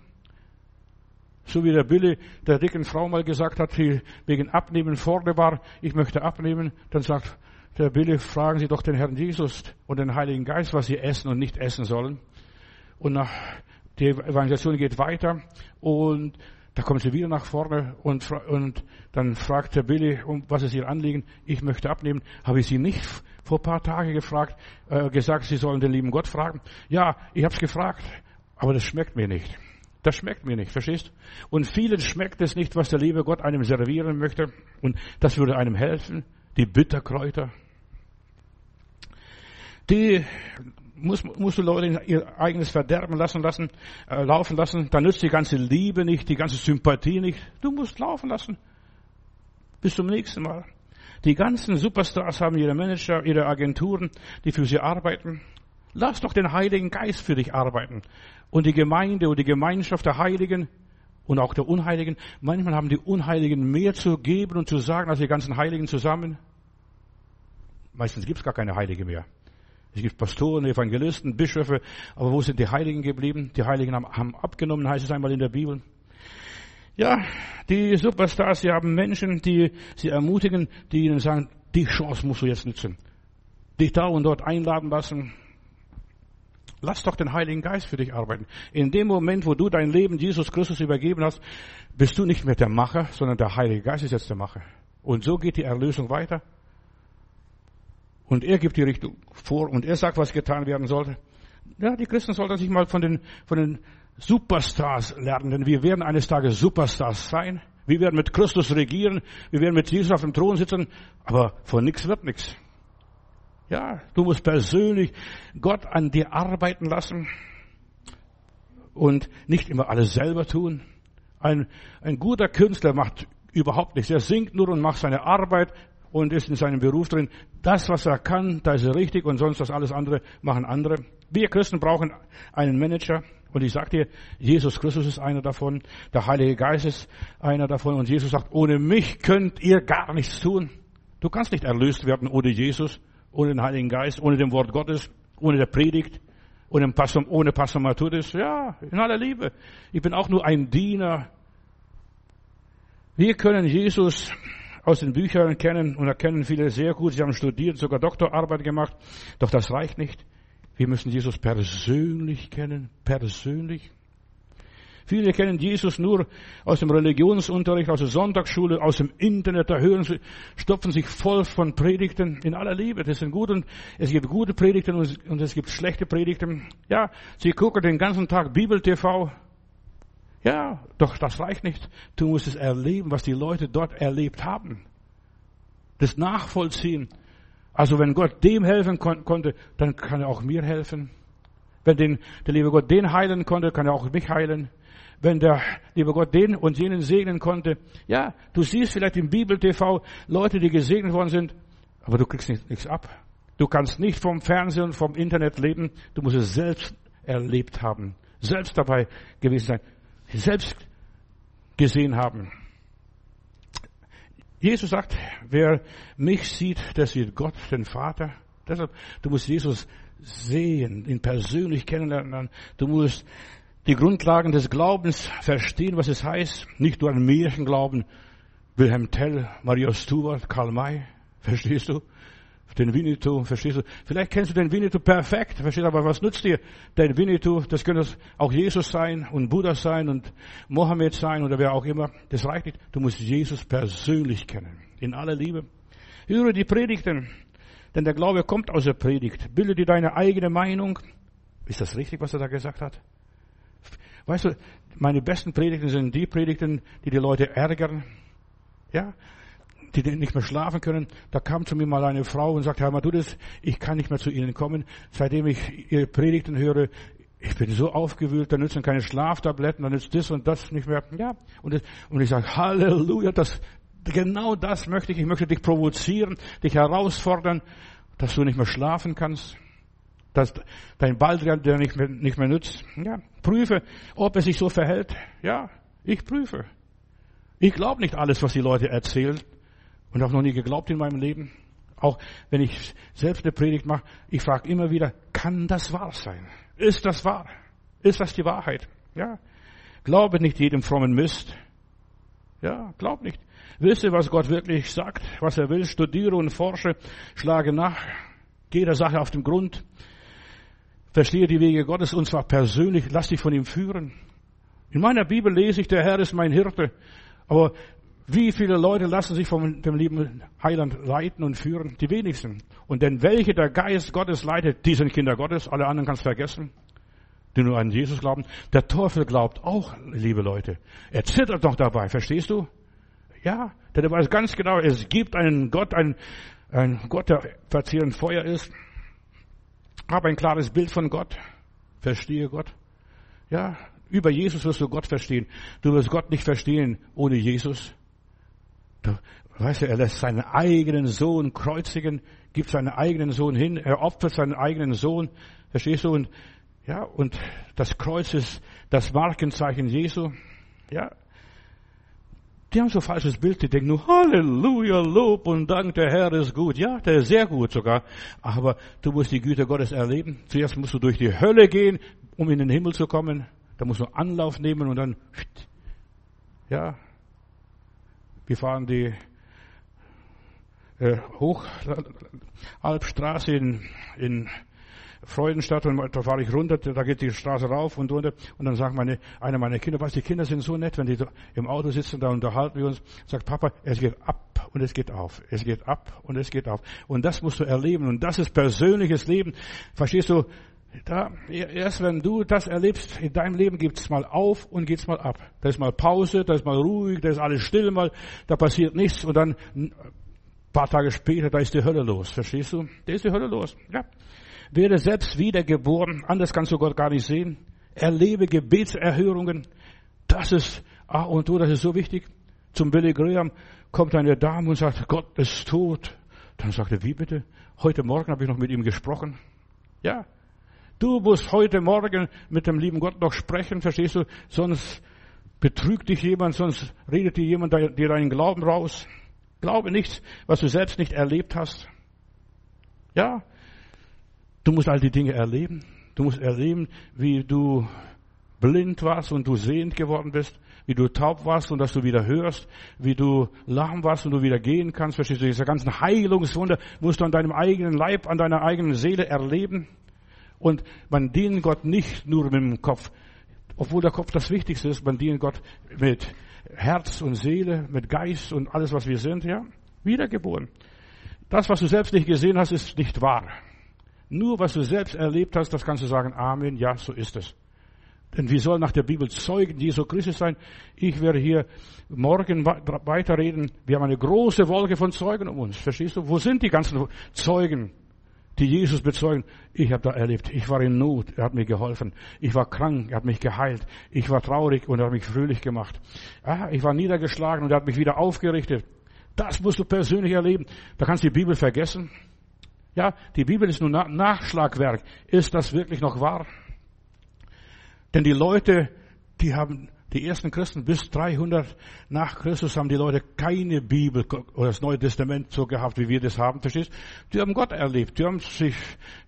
So wie der Billy der dicken Frau mal gesagt hat, die wegen Abnehmen vorne war, ich möchte abnehmen, dann sagt der Billy, fragen Sie doch den Herrn Jesus und den Heiligen Geist, was Sie essen und nicht essen sollen. Und nach, die Evangelisation geht weiter und da kommen sie wieder nach vorne und, und dann fragt der Billy, um was ist ihr Anliegen? Ich möchte abnehmen. Habe ich sie nicht vor ein paar Tagen gefragt, äh, gesagt, sie sollen den lieben Gott fragen? Ja, ich habe es gefragt, aber das schmeckt mir nicht. Das schmeckt mir nicht, verstehst? Und vielen schmeckt es nicht, was der liebe Gott einem servieren möchte. Und das würde einem helfen. Die Bitterkräuter. Die muss, musst du Leute ihr eigenes Verderben lassen lassen, äh, laufen lassen. Dann nützt die ganze Liebe nicht, die ganze Sympathie nicht. Du musst laufen lassen. Bis zum nächsten Mal. Die ganzen Superstars haben ihre Manager, ihre Agenturen, die für sie arbeiten. Lass doch den Heiligen Geist für dich arbeiten. Und die Gemeinde und die Gemeinschaft der Heiligen und auch der Unheiligen. Manchmal haben die Unheiligen mehr zu geben und zu sagen als die ganzen Heiligen zusammen. Meistens gibt es gar keine Heilige mehr. Es gibt Pastoren, Evangelisten, Bischöfe, aber wo sind die Heiligen geblieben? Die Heiligen haben, haben abgenommen, heißt es einmal in der Bibel. Ja, die Superstars, sie haben Menschen, die sie ermutigen, die ihnen sagen, die Chance musst du jetzt nutzen. Dich da und dort einladen lassen, Lass doch den Heiligen Geist für dich arbeiten. In dem Moment, wo du dein Leben Jesus Christus übergeben hast, bist du nicht mehr der Macher, sondern der Heilige Geist ist jetzt der Macher. Und so geht die Erlösung weiter. Und er gibt die Richtung vor und er sagt, was getan werden sollte. Ja, die Christen sollten sich mal von den, von den Superstars lernen, denn wir werden eines Tages Superstars sein. Wir werden mit Christus regieren, wir werden mit Jesus auf dem Thron sitzen, aber von nichts wird nichts. Ja, du musst persönlich Gott an dir arbeiten lassen und nicht immer alles selber tun. Ein, ein guter Künstler macht überhaupt nichts. Er singt nur und macht seine Arbeit und ist in seinem Beruf drin. Das, was er kann, da ist er richtig und sonst das alles andere machen andere. Wir Christen brauchen einen Manager. Und ich sage dir, Jesus Christus ist einer davon, der Heilige Geist ist einer davon und Jesus sagt, ohne mich könnt ihr gar nichts tun. Du kannst nicht erlöst werden ohne Jesus ohne den Heiligen Geist, ohne dem Wort Gottes, ohne der Predigt, ohne Pastor, ohne Pastor Matthäus. Ja, in aller Liebe. Ich bin auch nur ein Diener. Wir können Jesus aus den Büchern kennen und erkennen viele sehr gut. Sie haben studiert, sogar Doktorarbeit gemacht. Doch das reicht nicht. Wir müssen Jesus persönlich kennen. Persönlich. Viele kennen Jesus nur aus dem Religionsunterricht, aus der Sonntagsschule, aus dem Internet. Da hören sie, stopfen sich voll von Predigten in aller Liebe. Das sind gut und es gibt gute Predigten und es gibt schlechte Predigten. Ja, sie gucken den ganzen Tag Bibel TV. Ja, doch das reicht nicht. Du musst es erleben, was die Leute dort erlebt haben. Das Nachvollziehen. Also wenn Gott dem helfen kon konnte, dann kann er auch mir helfen. Wenn den, der liebe Gott den heilen konnte, kann er auch mich heilen wenn der liebe Gott den und jenen segnen konnte. Ja, du siehst vielleicht im Bibel-TV Leute, die gesegnet worden sind, aber du kriegst nichts ab. Du kannst nicht vom Fernsehen und vom Internet leben. Du musst es selbst erlebt haben, selbst dabei gewesen sein, selbst gesehen haben. Jesus sagt, wer mich sieht, der sieht Gott, den Vater. Deshalb, du musst Jesus sehen, ihn persönlich kennenlernen. Du musst die Grundlagen des Glaubens verstehen, was es heißt. Nicht nur ein Märchen glauben. Wilhelm Tell, Maria Stuart, Karl May. Verstehst du? Den Winnetou, verstehst du? Vielleicht kennst du den Winnetou perfekt, verstehst du? Aber was nützt dir den Winnetou? Das könnte auch Jesus sein und Buddha sein und Mohammed sein oder wer auch immer. Das reicht nicht. Du musst Jesus persönlich kennen. In aller Liebe. Höre die Predigten. Denn der Glaube kommt aus der Predigt. Bilde dir deine eigene Meinung. Ist das richtig, was er da gesagt hat? Weißt du, meine besten Predigten sind die Predigten, die die Leute ärgern. Ja, die nicht mehr schlafen können. Da kam zu mir mal eine Frau und sagte, Herr das, ich kann nicht mehr zu Ihnen kommen. Seitdem ich Ihre Predigten höre, ich bin so aufgewühlt, da nützen keine Schlaftabletten, da nützt das und das nicht mehr. Ja, und, das, und ich sage, Halleluja, das, genau das möchte ich. Ich möchte dich provozieren, dich herausfordern, dass du nicht mehr schlafen kannst dass dein Baldrian dir nicht mehr, nicht mehr nützt. Ja, prüfe, ob er sich so verhält. Ja, ich prüfe. Ich glaube nicht alles, was die Leute erzählen und auch noch nie geglaubt in meinem Leben. Auch wenn ich selbst eine Predigt mache, ich frage immer wieder, kann das wahr sein? Ist das wahr? Ist das die Wahrheit? Ja. Glaube nicht jedem frommen Mist. Ja, glaub nicht. Wisse, was Gott wirklich sagt, was er will, studiere und forsche, schlage nach, gehe der Sache auf den Grund, Verstehe die Wege Gottes und zwar persönlich. Lass dich von ihm führen. In meiner Bibel lese ich, der Herr ist mein Hirte. Aber wie viele Leute lassen sich von dem lieben Heiland leiten und führen? Die wenigsten. Und denn welche der Geist Gottes leitet, die sind Kinder Gottes. Alle anderen kannst vergessen, die nur an Jesus glauben. Der Teufel glaubt auch, liebe Leute. Er zittert noch dabei. Verstehst du? Ja, denn er weiß ganz genau, es gibt einen Gott, einen, einen Gott, der verzehrend Feuer ist. Habe ein klares Bild von Gott. Verstehe Gott. Ja, über Jesus wirst du Gott verstehen. Du wirst Gott nicht verstehen ohne Jesus. Weißt du, er lässt seinen eigenen Sohn kreuzigen, gibt seinen eigenen Sohn hin, er opfert seinen eigenen Sohn. Verstehst du? Und, ja, und das Kreuz ist das Markenzeichen Jesu. Ja, die haben so ein falsches Bild, die denken nur, Halleluja, Lob und Dank, der Herr ist gut. Ja, der ist sehr gut sogar. Aber du musst die Güte Gottes erleben. Zuerst musst du durch die Hölle gehen, um in den Himmel zu kommen. Da musst du Anlauf nehmen und dann, ja, wir fahren die äh, Hochalbstraße in, in Freudenstadt und da fahre ich runter, da geht die Straße rauf und runter und dann sagt meine, einer meiner Kinder, was, die Kinder sind so nett, wenn die im Auto sitzen, da unterhalten wir uns, sagt Papa, es geht ab und es geht auf, es geht ab und es geht auf. Und das musst du erleben und das ist persönliches Leben. Verstehst du? Da, erst wenn du das erlebst, in deinem Leben gibt's mal auf und geht's mal ab. Da ist mal Pause, da ist mal ruhig, da ist alles still mal, da passiert nichts und dann ein paar Tage später, da ist die Hölle los. Verstehst du? Da ist die Hölle los. Ja werde selbst wiedergeboren. Anders kannst du Gott gar nicht sehen. Erlebe Gebetserhörungen. Das ist A und O, das ist so wichtig. Zum Billy Graham kommt eine Dame und sagt, Gott ist tot. Dann sagt er, wie bitte? Heute Morgen habe ich noch mit ihm gesprochen. Ja. Du musst heute Morgen mit dem lieben Gott noch sprechen, verstehst du? Sonst betrügt dich jemand, sonst redet dir jemand dir deinen Glauben raus. Glaube nichts, was du selbst nicht erlebt hast. Ja, Du musst all die Dinge erleben. Du musst erleben, wie du blind warst und du sehend geworden bist, wie du taub warst und dass du wieder hörst, wie du lahm warst und du wieder gehen kannst. Verstehst du, diese ganzen Heilungswunder musst du an deinem eigenen Leib, an deiner eigenen Seele erleben. Und man dient Gott nicht nur mit dem Kopf, obwohl der Kopf das Wichtigste ist, man dient Gott mit Herz und Seele, mit Geist und alles, was wir sind, ja. Wiedergeboren. Das, was du selbst nicht gesehen hast, ist nicht wahr. Nur was du selbst erlebt hast, das kannst du sagen, Amen, ja, so ist es. Denn wir sollen nach der Bibel Zeugen Jesu Christus sein. Ich werde hier morgen weiterreden. Wir haben eine große Wolke von Zeugen um uns. Verstehst du? Wo sind die ganzen Zeugen, die Jesus bezeugen? Ich habe da erlebt. Ich war in Not. Er hat mir geholfen. Ich war krank. Er hat mich geheilt. Ich war traurig und er hat mich fröhlich gemacht. Ah, ich war niedergeschlagen und er hat mich wieder aufgerichtet. Das musst du persönlich erleben. Da kannst du die Bibel vergessen. Ja, die Bibel ist nur Nachschlagwerk. Ist das wirklich noch wahr? Denn die Leute, die haben, die ersten Christen bis 300 nach Christus haben die Leute keine Bibel oder das Neue Testament so gehabt, wie wir das haben, verstehst? Die haben Gott erlebt. Die haben sich,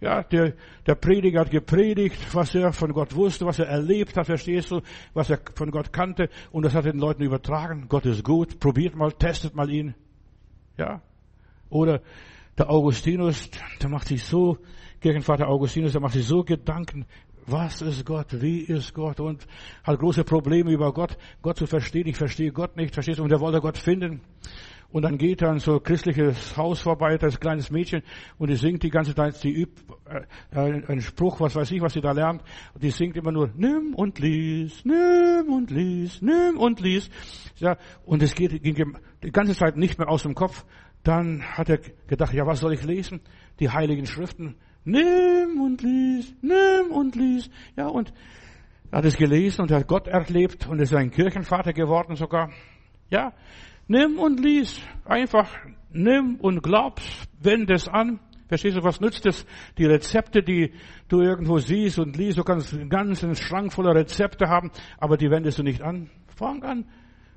ja, der, der Prediger hat gepredigt, was er von Gott wusste, was er erlebt hat, verstehst du, was er von Gott kannte und das hat den Leuten übertragen. Gott ist gut, probiert mal, testet mal ihn. Ja. Oder der Augustinus, der macht sich so, Kirchenvater Augustinus, der macht sich so Gedanken, was ist Gott? Wie ist Gott? Und hat große Probleme über Gott, Gott zu verstehen. Ich verstehe Gott nicht, verstehst du? Und er wollte Gott finden. Und dann geht dann so christliches Haus vorbei, das kleines Mädchen, und die singt die ganze Zeit, die übt äh, einen Spruch, was weiß ich, was sie da lernt. Und die singt immer nur, nimm und lies, nimm und lies, nimm und lies. Ja, und es geht, ging die ganze Zeit nicht mehr aus dem Kopf. Dann hat er gedacht, ja, was soll ich lesen? Die heiligen Schriften. Nimm und lies, nimm und lies. Ja, und er hat es gelesen und hat Gott erlebt und ist ein Kirchenvater geworden sogar. Ja, nimm und lies. Einfach nimm und glaubst, wend es an. Verstehst du, was nützt es? Die Rezepte, die du irgendwo siehst und liest, du kannst einen ganzen Schrank voller Rezepte haben, aber die wendest du nicht an. Fang an,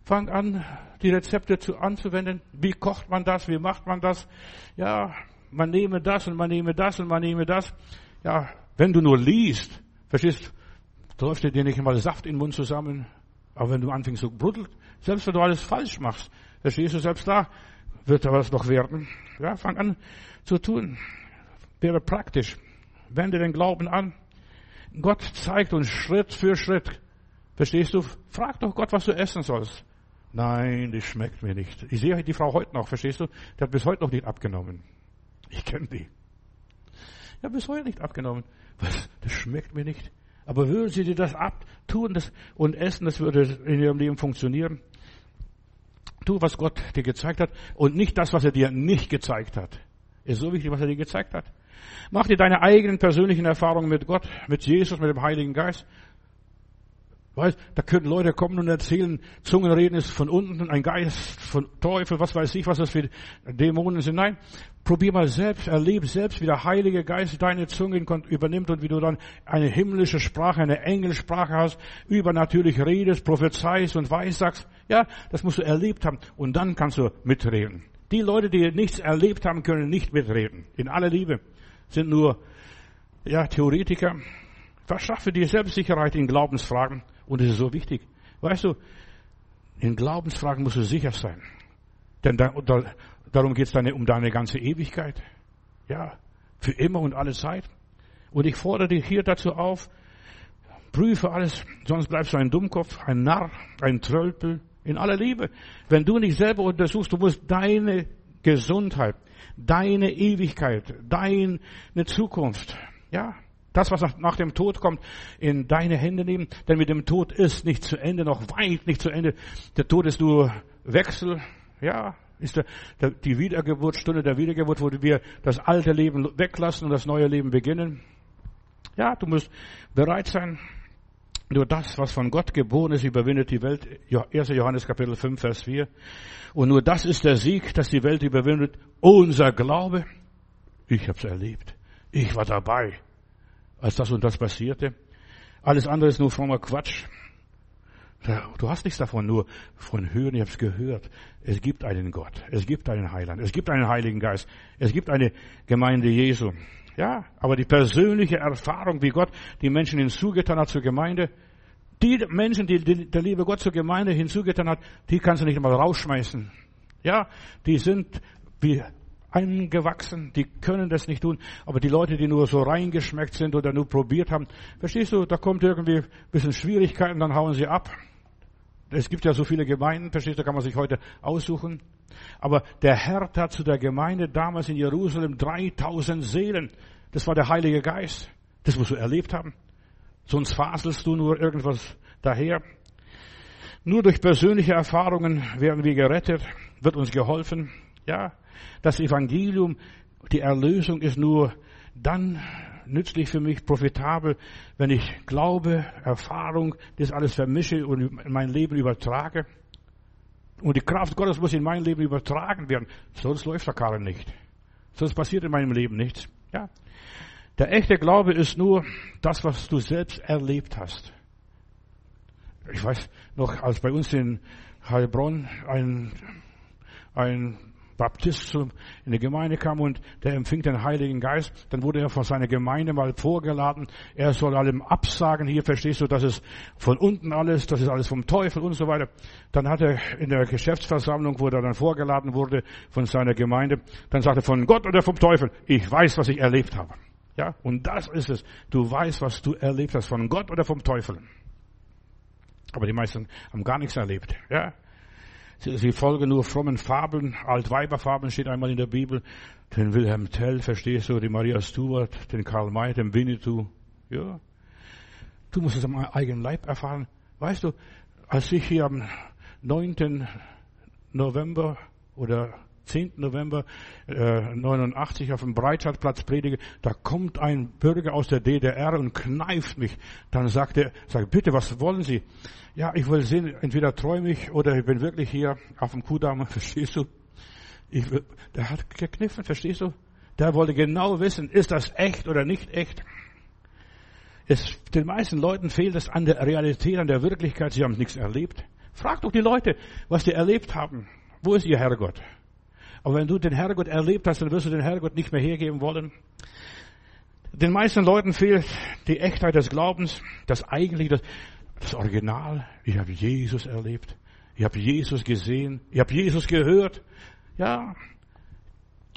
fang an, die Rezepte zu, anzuwenden. Wie kocht man das? Wie macht man das? Ja, man nehme das und man nehme das und man nehme das. Ja, wenn du nur liest, verstehst, läuft dir nicht einmal Saft in den Mund zusammen. Aber wenn du anfängst zu bruddeln, selbst wenn du alles falsch machst, verstehst du, selbst da wird da was noch werden. Ja, fang an zu tun. Wäre praktisch. Wende den Glauben an. Gott zeigt uns Schritt für Schritt. Verstehst du? Frag doch Gott, was du essen sollst. Nein, das schmeckt mir nicht. Ich sehe die Frau heute noch, verstehst du? Die hat bis heute noch nicht abgenommen. Ich kenne die. Ja, bis heute nicht abgenommen. Was? Das schmeckt mir nicht. Aber würden sie dir das abtun das, und essen, das würde in ihrem Leben funktionieren. Tu, was Gott dir gezeigt hat und nicht das, was er dir nicht gezeigt hat. Ist so wichtig, was er dir gezeigt hat. Mach dir deine eigenen persönlichen Erfahrungen mit Gott, mit Jesus, mit dem Heiligen Geist Weißt, da können Leute kommen und erzählen, Zungenreden ist von unten, ein Geist von Teufel, was weiß ich, was das für Dämonen sind. Nein, probier mal selbst, erlebe selbst, wie der Heilige Geist deine Zungen übernimmt und wie du dann eine himmlische Sprache, eine Engelsprache hast, übernatürlich redest, prophezeist und weissagst. Ja, das musst du erlebt haben und dann kannst du mitreden. Die Leute, die nichts erlebt haben, können nicht mitreden. In aller Liebe sind nur, ja, Theoretiker. Verschaffe dir Selbstsicherheit in Glaubensfragen und es ist so wichtig. Weißt du, in Glaubensfragen musst du sicher sein. Denn da, da, darum geht es deine, um deine ganze Ewigkeit. Ja, für immer und alle Zeit. Und ich fordere dich hier dazu auf, prüfe alles, sonst bleibst du ein Dummkopf, ein Narr, ein Trölpel, in aller Liebe. Wenn du nicht selber untersuchst, du musst deine Gesundheit, deine Ewigkeit, deine Zukunft, ja, das, was nach dem Tod kommt, in deine Hände nehmen. Denn mit dem Tod ist nicht zu Ende, noch weit nicht zu Ende. Der Tod ist nur Wechsel. Ja, ist der, der, die Wiedergeburt, Stunde der Wiedergeburt, wo wir das alte Leben weglassen und das neue Leben beginnen. Ja, du musst bereit sein. Nur das, was von Gott geboren ist, überwindet die Welt. 1. Johannes Kapitel 5, Vers 4. Und nur das ist der Sieg, dass die Welt überwindet. Unser Glaube. Ich habe es erlebt. Ich war dabei als das und das passierte. Alles andere ist nur frommer Quatsch. Du hast nichts davon, nur von Hören, ich habe es gehört. Es gibt einen Gott, es gibt einen Heiland, es gibt einen Heiligen Geist, es gibt eine Gemeinde Jesu. Ja, aber die persönliche Erfahrung, wie Gott die Menschen hinzugetan hat zur Gemeinde, die Menschen, die, der liebe Gott zur Gemeinde hinzugetan hat, die kannst du nicht mal rausschmeißen. Ja, die sind wie eingewachsen, die können das nicht tun. Aber die Leute, die nur so reingeschmeckt sind oder nur probiert haben, verstehst du, da kommt irgendwie ein bisschen Schwierigkeiten, dann hauen sie ab. Es gibt ja so viele Gemeinden, verstehst du, kann man sich heute aussuchen. Aber der Herr hat zu der Gemeinde damals in Jerusalem 3000 Seelen. Das war der Heilige Geist. Das musst du erlebt haben. Sonst faselst du nur irgendwas daher. Nur durch persönliche Erfahrungen werden wir gerettet, wird uns geholfen. Ja, das Evangelium, die Erlösung ist nur dann nützlich für mich, profitabel, wenn ich Glaube, Erfahrung, das alles vermische und in mein Leben übertrage. Und die Kraft Gottes muss in mein Leben übertragen werden. Sonst läuft der Karre nicht. Sonst passiert in meinem Leben nichts. Ja. Der echte Glaube ist nur das, was du selbst erlebt hast. Ich weiß noch, als bei uns in Heilbronn ein, ein Baptist in die Gemeinde kam und der empfing den Heiligen Geist, dann wurde er von seiner Gemeinde mal vorgeladen, er soll allem absagen, hier verstehst du, das ist von unten alles, das ist alles vom Teufel und so weiter. Dann hat er in der Geschäftsversammlung, wo er dann vorgeladen wurde von seiner Gemeinde, dann sagte er von Gott oder vom Teufel, ich weiß, was ich erlebt habe. Ja, und das ist es. Du weißt, was du erlebt hast, von Gott oder vom Teufel. Aber die meisten haben gar nichts erlebt. Ja, Sie, sie folgen nur frommen Fabeln, Altweiberfabeln steht einmal in der Bibel. Den Wilhelm Tell, verstehst du, die Maria Stuart, den Karl May, den Winnetou. Ja. Du musst es am eigenen Leib erfahren. Weißt du, als ich hier am 9. November oder 10. November äh, 89 auf dem Breitscheidplatz predige, da kommt ein Bürger aus der DDR und kneift mich. Dann sagt er, sag bitte, was wollen Sie? Ja, ich will sehen, entweder träume ich oder ich bin wirklich hier auf dem Kudamm, verstehst du? Ich, der hat gekniffen, verstehst du? Der wollte genau wissen, ist das echt oder nicht echt? Es, den meisten Leuten fehlt es an der Realität, an der Wirklichkeit. Sie haben nichts erlebt. Frag doch die Leute, was die erlebt haben. Wo ist ihr Herrgott? Aber wenn du den Herrgott erlebt hast, dann wirst du den Herrgott nicht mehr hergeben wollen. Den meisten Leuten fehlt die Echtheit des Glaubens, das eigentlich, das, das Original. Ich habe Jesus erlebt. Ich habe Jesus gesehen. Ich habe Jesus gehört. Ja.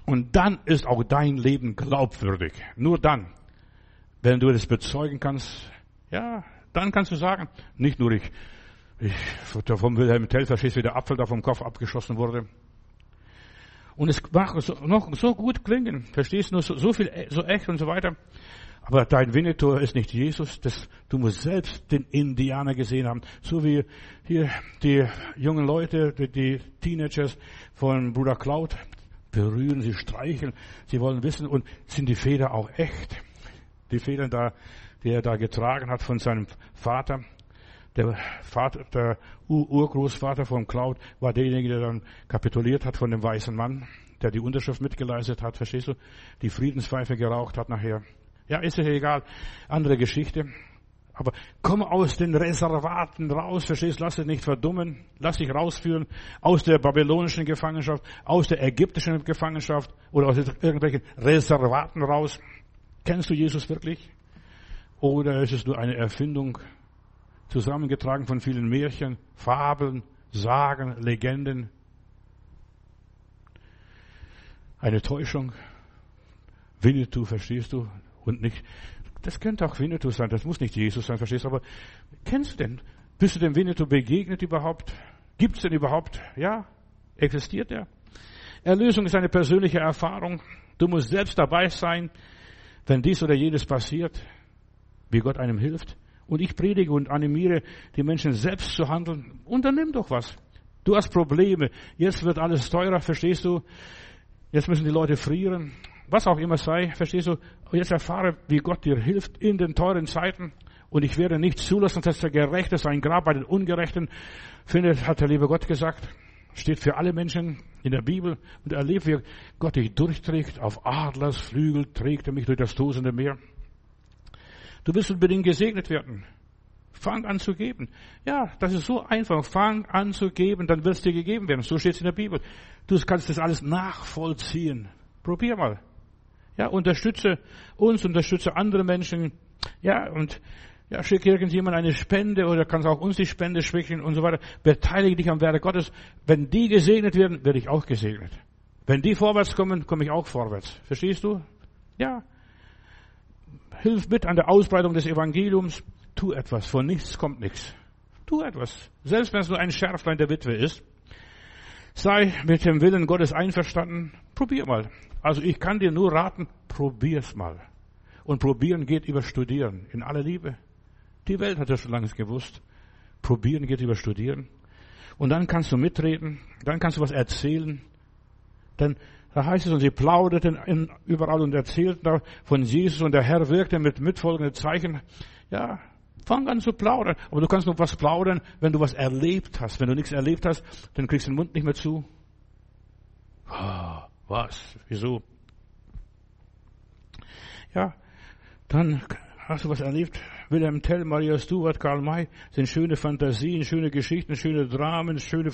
Und dann ist auch dein Leben glaubwürdig. Nur dann. Wenn du das bezeugen kannst, ja, dann kannst du sagen, nicht nur ich, ich vom Wilhelm Tell verstehst, wie der Apfel da vom Kopf abgeschossen wurde. Und es mag so, noch so gut klingen, verstehst du, so, so viel, so echt und so weiter. Aber dein Winnetou ist nicht Jesus, das, du musst selbst den Indianer gesehen haben. So wie hier die jungen Leute, die, die Teenagers von Bruder Cloud berühren, sie streicheln, sie wollen wissen, und sind die Feder auch echt? Die Federn da, die er da getragen hat von seinem Vater. Der Vater, der Urgroßvater von Cloud war derjenige, der dann kapituliert hat von dem weißen Mann, der die Unterschrift mitgeleistet hat, verstehst du? Die Friedenspfeife geraucht hat nachher. Ja, ist ja egal. Andere Geschichte. Aber komm aus den Reservaten raus, verstehst? Lass dich nicht verdummen. Lass dich rausführen aus der babylonischen Gefangenschaft, aus der ägyptischen Gefangenschaft oder aus irgendwelchen Reservaten raus. Kennst du Jesus wirklich? Oder ist es nur eine Erfindung zusammengetragen von vielen Märchen, Fabeln, Sagen, Legenden. Eine Täuschung. Winnetou, verstehst du? Und nicht, das könnte auch Winnetou sein, das muss nicht Jesus sein, verstehst du? Aber kennst du denn? Bist du dem Winnetou begegnet überhaupt? Gibt es denn überhaupt? Ja, existiert er? Erlösung ist eine persönliche Erfahrung. Du musst selbst dabei sein, wenn dies oder jenes passiert, wie Gott einem hilft. Und ich predige und animiere die Menschen selbst zu handeln. Unternimm doch was. Du hast Probleme. Jetzt wird alles teurer, verstehst du? Jetzt müssen die Leute frieren. Was auch immer sei, verstehst du? Jetzt erfahre, wie Gott dir hilft in den teuren Zeiten. Und ich werde nicht zulassen, dass der Gerechte sein Grab bei den Ungerechten findet, hat der liebe Gott gesagt. Steht für alle Menschen in der Bibel. Und erlebt, wie Gott dich durchträgt. Auf Adlers Flügel trägt er mich durch das tosende Meer. Du wirst unbedingt gesegnet werden. Fang an zu geben. Ja, das ist so einfach. Fang an zu geben, dann wird es dir gegeben werden. So steht es in der Bibel. Du kannst das alles nachvollziehen. Probier mal. Ja, unterstütze uns, unterstütze andere Menschen. Ja, und ja, schick irgendjemand eine Spende oder kannst auch uns die Spende schicken und so weiter. Beteilige dich am Werk Gottes. Wenn die gesegnet werden, werde ich auch gesegnet. Wenn die vorwärts kommen, komme ich auch vorwärts. Verstehst du? Ja, Hilf mit an der Ausbreitung des Evangeliums. Tu etwas. Von nichts kommt nichts. Tu etwas. Selbst wenn es nur ein Schärflein der Witwe ist. Sei mit dem Willen Gottes einverstanden. Probier mal. Also ich kann dir nur raten, probier's mal. Und probieren geht über studieren. In aller Liebe. Die Welt hat das schon lange gewusst. Probieren geht über studieren. Und dann kannst du mitreden. Dann kannst du was erzählen. Dann da heißt es, und sie plauderten überall und erzählten von Jesus und der Herr wirkte mit mitfolgenden Zeichen. Ja, fang an zu plaudern. Aber du kannst nur was plaudern, wenn du was erlebt hast. Wenn du nichts erlebt hast, dann kriegst du den Mund nicht mehr zu. Oh, was? Wieso? Ja, dann hast du was erlebt. Wilhelm Tell, Maria Stuart, Karl May sind schöne Fantasien, schöne Geschichten, schöne Dramen, schöne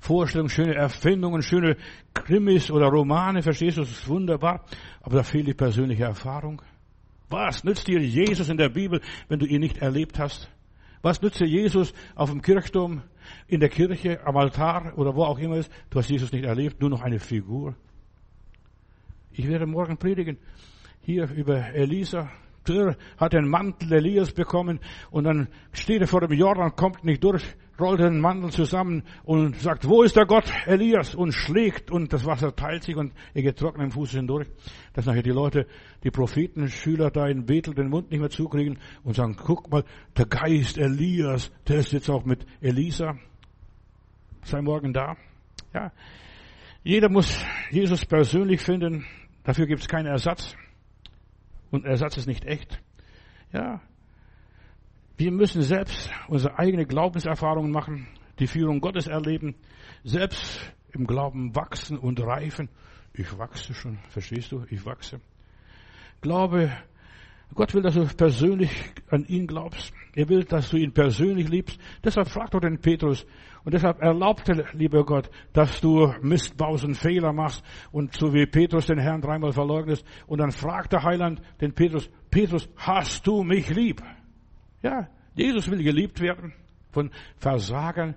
Vorstellungen, schöne Erfindungen, schöne Krimis oder Romane, verstehst du, das ist wunderbar. Aber da fehlt die persönliche Erfahrung. Was nützt dir Jesus in der Bibel, wenn du ihn nicht erlebt hast? Was nützt dir Jesus auf dem Kirchturm, in der Kirche, am Altar oder wo auch immer ist? Du hast Jesus nicht erlebt, nur noch eine Figur. Ich werde morgen predigen hier über Elisa, Der hat den Mantel Elias bekommen und dann steht er vor dem Jordan, kommt nicht durch, rollt den Mantel zusammen und sagt, wo ist der Gott Elias? Und schlägt und das Wasser teilt sich und er geht trocken im Fuß hindurch. Dass nachher die Leute, die Propheten, Schüler da in Bethel den Mund nicht mehr zukriegen und sagen, guck mal, der Geist Elias, der ist jetzt auch mit Elisa. Sei morgen da. Ja. Jeder muss Jesus persönlich finden. Dafür gibt es keinen Ersatz. Und Ersatz ist nicht echt. Ja. Wir müssen selbst unsere eigene Glaubenserfahrungen machen, die Führung Gottes erleben, selbst im Glauben wachsen und reifen. Ich wachse schon, verstehst du? Ich wachse. Glaube, Gott will, dass du persönlich an ihn glaubst. Er will, dass du ihn persönlich liebst. Deshalb fragt doch den Petrus. Und deshalb erlaubte, lieber Gott, dass du Mist baust und Fehler machst und so wie Petrus den Herrn dreimal verleugnest. Und dann fragt der Heiland den Petrus, Petrus, hast du mich lieb? Ja, Jesus will geliebt werden von Versagern,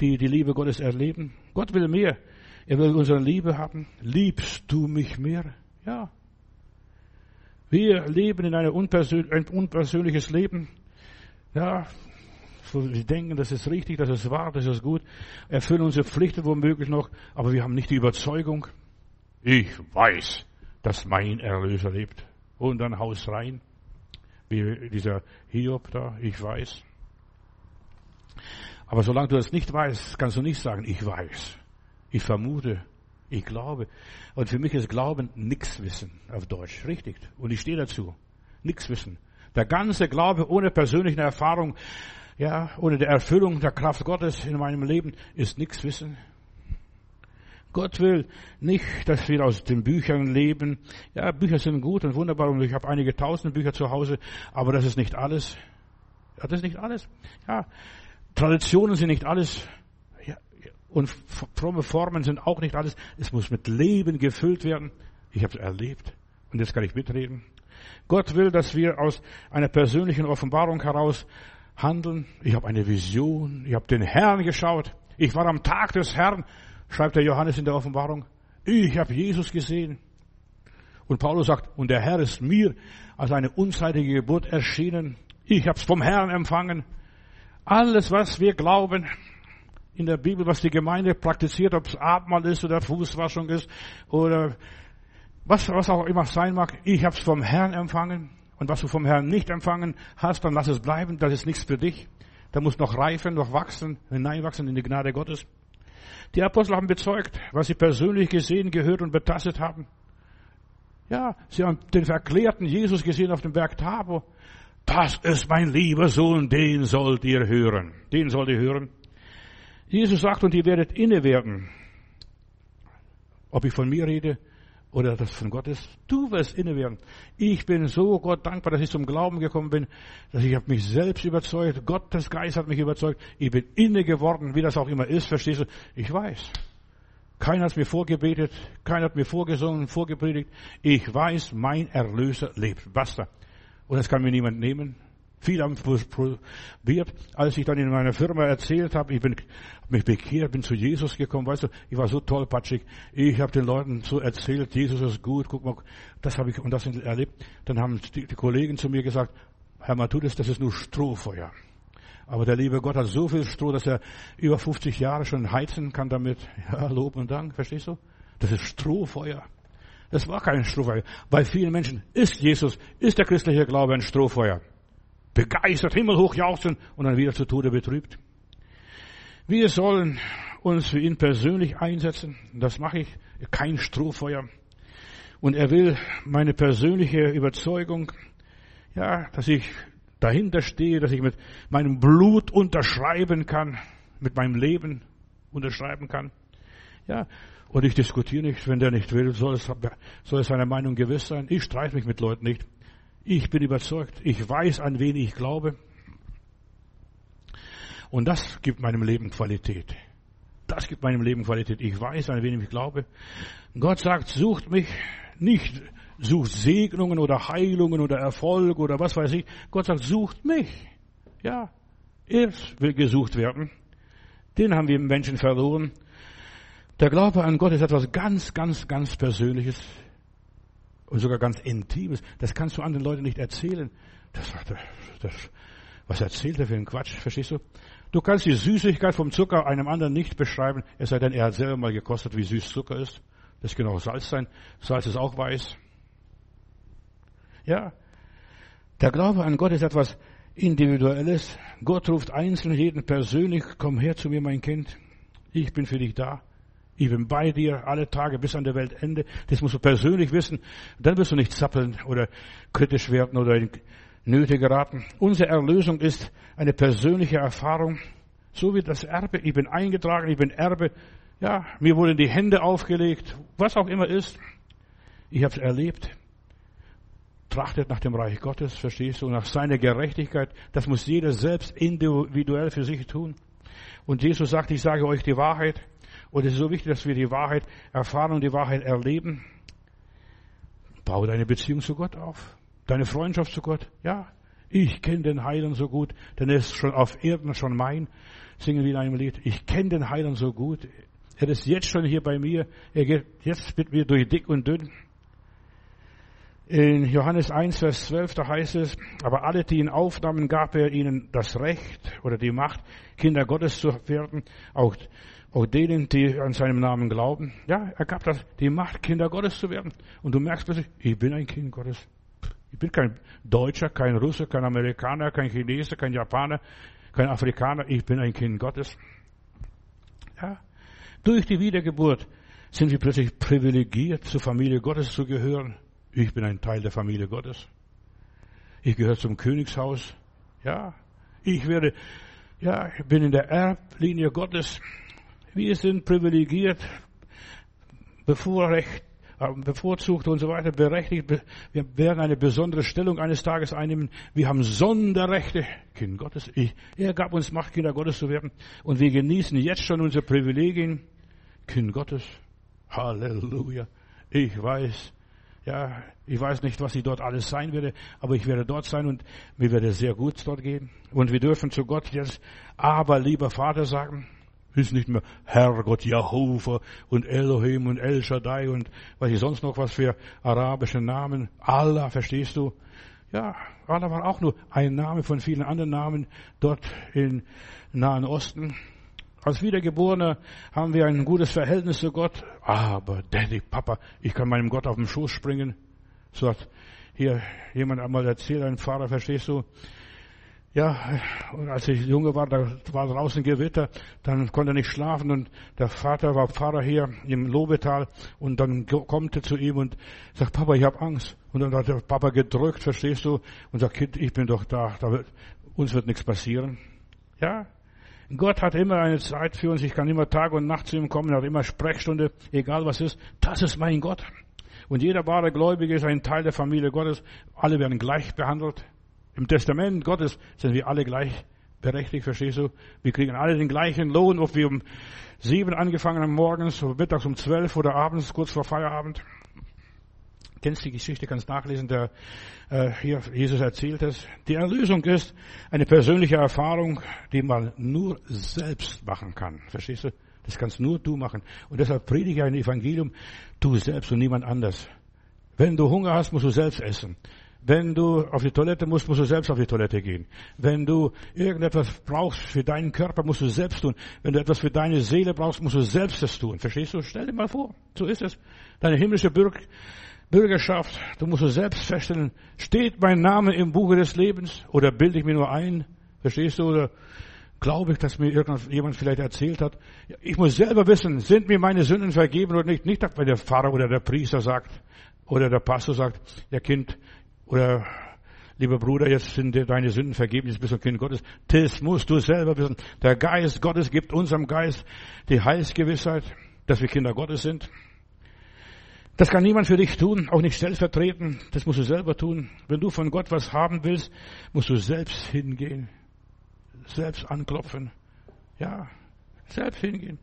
die die Liebe Gottes erleben. Gott will mehr. Er will unsere Liebe haben. Liebst du mich mehr? Ja. Wir leben in ein unpersönliches Leben. Ja, wir denken, das ist richtig, das ist wahr, das ist gut. Erfüllen unsere Pflichten womöglich noch, aber wir haben nicht die Überzeugung. Ich weiß, dass mein Erlöser lebt. Und dann Haus rein. Wie dieser Hiob da, ich weiß. Aber solange du das nicht weißt, kannst du nicht sagen, ich weiß. Ich vermute, ich glaube. Und für mich ist Glauben nix wissen auf Deutsch. Richtig. Und ich stehe dazu. Nix wissen. Der ganze Glaube ohne persönliche Erfahrung, ja, ohne die Erfüllung der Kraft Gottes in meinem Leben ist nix wissen. Gott will nicht, dass wir aus den Büchern leben. Ja, Bücher sind gut und wunderbar und ich habe einige tausend Bücher zu Hause, aber das ist nicht alles. Ja, das ist nicht alles. Ja, Traditionen sind nicht alles. Und fromme Formen sind auch nicht alles. Es muss mit Leben gefüllt werden. Ich habe es erlebt. Und jetzt kann ich mitreden. Gott will, dass wir aus einer persönlichen Offenbarung heraus handeln. Ich habe eine Vision. Ich habe den Herrn geschaut. Ich war am Tag des Herrn, schreibt der Johannes in der Offenbarung. Ich habe Jesus gesehen. Und Paulus sagt, und der Herr ist mir als eine unzeitige Geburt erschienen. Ich habe es vom Herrn empfangen. Alles, was wir glauben, in der Bibel, was die Gemeinde praktiziert, ob es Abendmahl ist oder Fußwaschung ist oder was, was auch immer sein mag. Ich habe es vom Herrn empfangen. Und was du vom Herrn nicht empfangen hast, dann lass es bleiben. Das ist nichts für dich. Da muss noch reifen, noch wachsen, hineinwachsen in die Gnade Gottes. Die Apostel haben bezeugt, was sie persönlich gesehen, gehört und betastet haben. Ja, sie haben den verklärten Jesus gesehen auf dem Berg Tabor. Das ist mein lieber Sohn, den sollt ihr hören. Den sollt ihr hören. Jesus sagt, und ihr werdet inne werden. Ob ich von mir rede oder das von Gott ist, du wirst inne werden. Ich bin so Gott dankbar, dass ich zum Glauben gekommen bin, dass ich habe mich selbst überzeugt, Gottes Geist hat mich überzeugt, ich bin inne geworden, wie das auch immer ist, verstehst du? Ich weiß. Keiner hat mir vorgebetet, keiner hat mir vorgesungen, vorgepredigt. Ich weiß, mein Erlöser lebt. Basta. Und das kann mir niemand nehmen. Viele haben probiert. Als ich dann in meiner Firma erzählt habe, ich bin mich bekehrt, bin zu Jesus gekommen, weißt du, ich war so tollpatschig. Ich habe den Leuten so erzählt, Jesus ist gut, guck mal, das habe ich und das erlebt. Dann haben die, die Kollegen zu mir gesagt, Herr Matthäus, das ist nur Strohfeuer. Aber der liebe Gott hat so viel Stroh, dass er über 50 Jahre schon heizen kann damit. Ja, Lob und Dank, verstehst du? Das ist Strohfeuer. Das war kein Strohfeuer. Bei vielen Menschen ist Jesus, ist der christliche Glaube ein Strohfeuer begeistert, himmelhoch jauchzen und dann wieder zu Tode betrübt. Wir sollen uns für ihn persönlich einsetzen. Das mache ich. Kein Strohfeuer. Und er will meine persönliche Überzeugung, ja, dass ich dahinter stehe, dass ich mit meinem Blut unterschreiben kann, mit meinem Leben unterschreiben kann. Ja, und ich diskutiere nicht, wenn der nicht will, soll es, soll es seine Meinung gewiss sein. Ich streite mich mit Leuten nicht. Ich bin überzeugt. Ich weiß, an wen ich glaube. Und das gibt meinem Leben Qualität. Das gibt meinem Leben Qualität. Ich weiß, an wen ich glaube. Gott sagt, sucht mich nicht, sucht Segnungen oder Heilungen oder Erfolg oder was weiß ich. Gott sagt, sucht mich. Ja, er will gesucht werden. Den haben wir Menschen verloren. Der Glaube an Gott ist etwas ganz, ganz, ganz Persönliches. Und sogar ganz Intimes. Das kannst du anderen Leuten nicht erzählen. Das, das, das, was erzählt er für einen Quatsch? Verstehst du? Du kannst die Süßigkeit vom Zucker einem anderen nicht beschreiben, es sei denn, er hat selber mal gekostet, wie süß Zucker ist. Das kann auch Salz sein. Salz ist auch weiß. Ja. Der Glaube an Gott ist etwas Individuelles. Gott ruft einzeln jeden persönlich, komm her zu mir, mein Kind. Ich bin für dich da. Ich bin bei dir alle Tage bis an der Weltende. Das musst du persönlich wissen. Dann wirst du nicht zappeln oder kritisch werden oder in Nöte geraten. Unsere Erlösung ist eine persönliche Erfahrung. So wie das Erbe. Ich bin eingetragen, ich bin Erbe. Ja, mir wurden die Hände aufgelegt. Was auch immer ist. Ich habe es erlebt. Trachtet nach dem Reich Gottes, verstehst du, nach seiner Gerechtigkeit. Das muss jeder selbst individuell für sich tun. Und Jesus sagt, ich sage euch die Wahrheit. Und es ist so wichtig, dass wir die Wahrheit erfahren und die Wahrheit erleben. Baue deine Beziehung zu Gott auf. Deine Freundschaft zu Gott. Ja, ich kenne den Heiland so gut, denn er ist schon auf Erden schon mein. Singen wir in einem Lied. Ich kenne den Heiland so gut. Er ist jetzt schon hier bei mir. Er geht jetzt mit mir durch dick und dünn. In Johannes 1, Vers 12, da heißt es, aber alle, die ihn aufnahmen, gab er ihnen das Recht oder die Macht, Kinder Gottes zu werden, auch auch denen, die an seinem Namen glauben. Ja, er gab das, die Macht, Kinder Gottes zu werden. Und du merkst plötzlich, ich bin ein Kind Gottes. Ich bin kein Deutscher, kein Russe, kein Amerikaner, kein Chinese, kein Japaner, kein Afrikaner. Ich bin ein Kind Gottes. Ja. Durch die Wiedergeburt sind wir plötzlich privilegiert, zur Familie Gottes zu gehören. Ich bin ein Teil der Familie Gottes. Ich gehöre zum Königshaus. Ja. Ich werde, ja, ich bin in der Erblinie Gottes. Wir sind privilegiert, bevorrecht, äh, bevorzugt und so weiter, berechtigt. Wir werden eine besondere Stellung eines Tages einnehmen. Wir haben Sonderrechte. Kind Gottes. Er gab uns Macht, Kinder Gottes zu werden. Und wir genießen jetzt schon unsere Privilegien. Kind Gottes. Halleluja. Ich weiß, ja, ich weiß nicht, was ich dort alles sein werde, aber ich werde dort sein und mir werde sehr gut dort gehen. Und wir dürfen zu Gott jetzt aber lieber Vater sagen ist nicht mehr Herrgott Jehova und Elohim und El Shaddai und was ich sonst noch was für arabische Namen. Allah, verstehst du? Ja, Allah war auch nur ein Name von vielen anderen Namen dort im Nahen Osten. Als Wiedergeborener haben wir ein gutes Verhältnis zu Gott. Aber Daddy, Papa, ich kann meinem Gott auf den Schoß springen. So hat hier jemand einmal erzählt, ein Pfarrer, verstehst du? Ja, und als ich junge war, da war draußen Gewitter, dann konnte er nicht schlafen und der Vater war Pfarrer hier im Lobetal und dann kommt er zu ihm und sagt, Papa, ich habe Angst. Und dann hat der Papa gedrückt, verstehst du, und sagt, Kind, ich bin doch da, da wird, uns wird nichts passieren. Ja, Gott hat immer eine Zeit für uns, ich kann immer Tag und Nacht zu ihm kommen, er hat immer Sprechstunde, egal was ist, das ist mein Gott. Und jeder wahre Gläubige ist ein Teil der Familie Gottes, alle werden gleich behandelt. Im Testament Gottes sind wir alle gleich berechtigt, verstehst du? Wir kriegen alle den gleichen Lohn, ob wir um sieben angefangen haben morgens, mittags um zwölf oder abends, kurz vor Feierabend. Kennst die Geschichte, kannst nachlesen, der äh, hier Jesus erzählt es. Die Erlösung ist eine persönliche Erfahrung, die man nur selbst machen kann. Verstehst du? Das kannst nur du machen. Und deshalb predige ich ein Evangelium, du selbst und niemand anders. Wenn du Hunger hast, musst du selbst essen. Wenn du auf die Toilette musst, musst du selbst auf die Toilette gehen. Wenn du irgendetwas brauchst für deinen Körper, musst du selbst tun. Wenn du etwas für deine Seele brauchst, musst du selbst es tun. Verstehst du? Stell dir mal vor. So ist es. Deine himmlische Bürg Bürgerschaft, du musst es selbst feststellen, steht mein Name im Buche des Lebens oder bilde ich mir nur ein? Verstehst du? Oder glaube ich, dass mir irgendjemand vielleicht erzählt hat? Ich muss selber wissen, sind mir meine Sünden vergeben oder nicht? Nicht, weil der Pfarrer oder der Priester sagt oder der Pastor sagt, ja Kind, oder, lieber Bruder, jetzt sind dir deine Sünden vergeben, jetzt bist du Kind Gottes. Das musst du selber wissen. Der Geist Gottes gibt unserem Geist die Heilsgewissheit, dass wir Kinder Gottes sind. Das kann niemand für dich tun, auch nicht stellvertreten. Das musst du selber tun. Wenn du von Gott was haben willst, musst du selbst hingehen. Selbst anklopfen. Ja, selbst hingehen.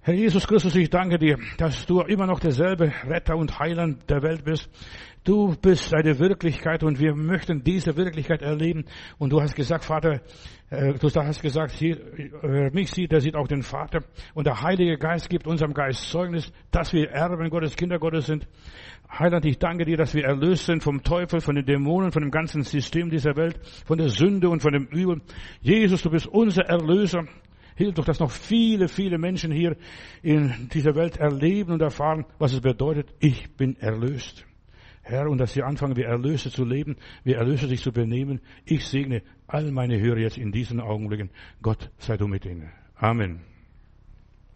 Herr Jesus Christus, ich danke dir, dass du immer noch derselbe Retter und Heiland der Welt bist. Du bist eine Wirklichkeit und wir möchten diese Wirklichkeit erleben. Und du hast gesagt, Vater, äh, du hast gesagt, hier, wer mich sieht, der sieht auch den Vater. Und der Heilige Geist gibt unserem Geist Zeugnis, dass wir Erben Gottes, Kinder Gottes sind. Heiland, ich danke dir, dass wir erlöst sind vom Teufel, von den Dämonen, von dem ganzen System dieser Welt, von der Sünde und von dem Übel. Jesus, du bist unser Erlöser. Hilf doch, dass noch viele, viele Menschen hier in dieser Welt erleben und erfahren, was es bedeutet, ich bin erlöst. Herr, und dass sie anfangen, wie Erlöse zu leben, wie Erlöse sich zu benehmen. Ich segne all meine Hörer jetzt in diesen Augenblicken. Gott sei du mit ihnen. Amen.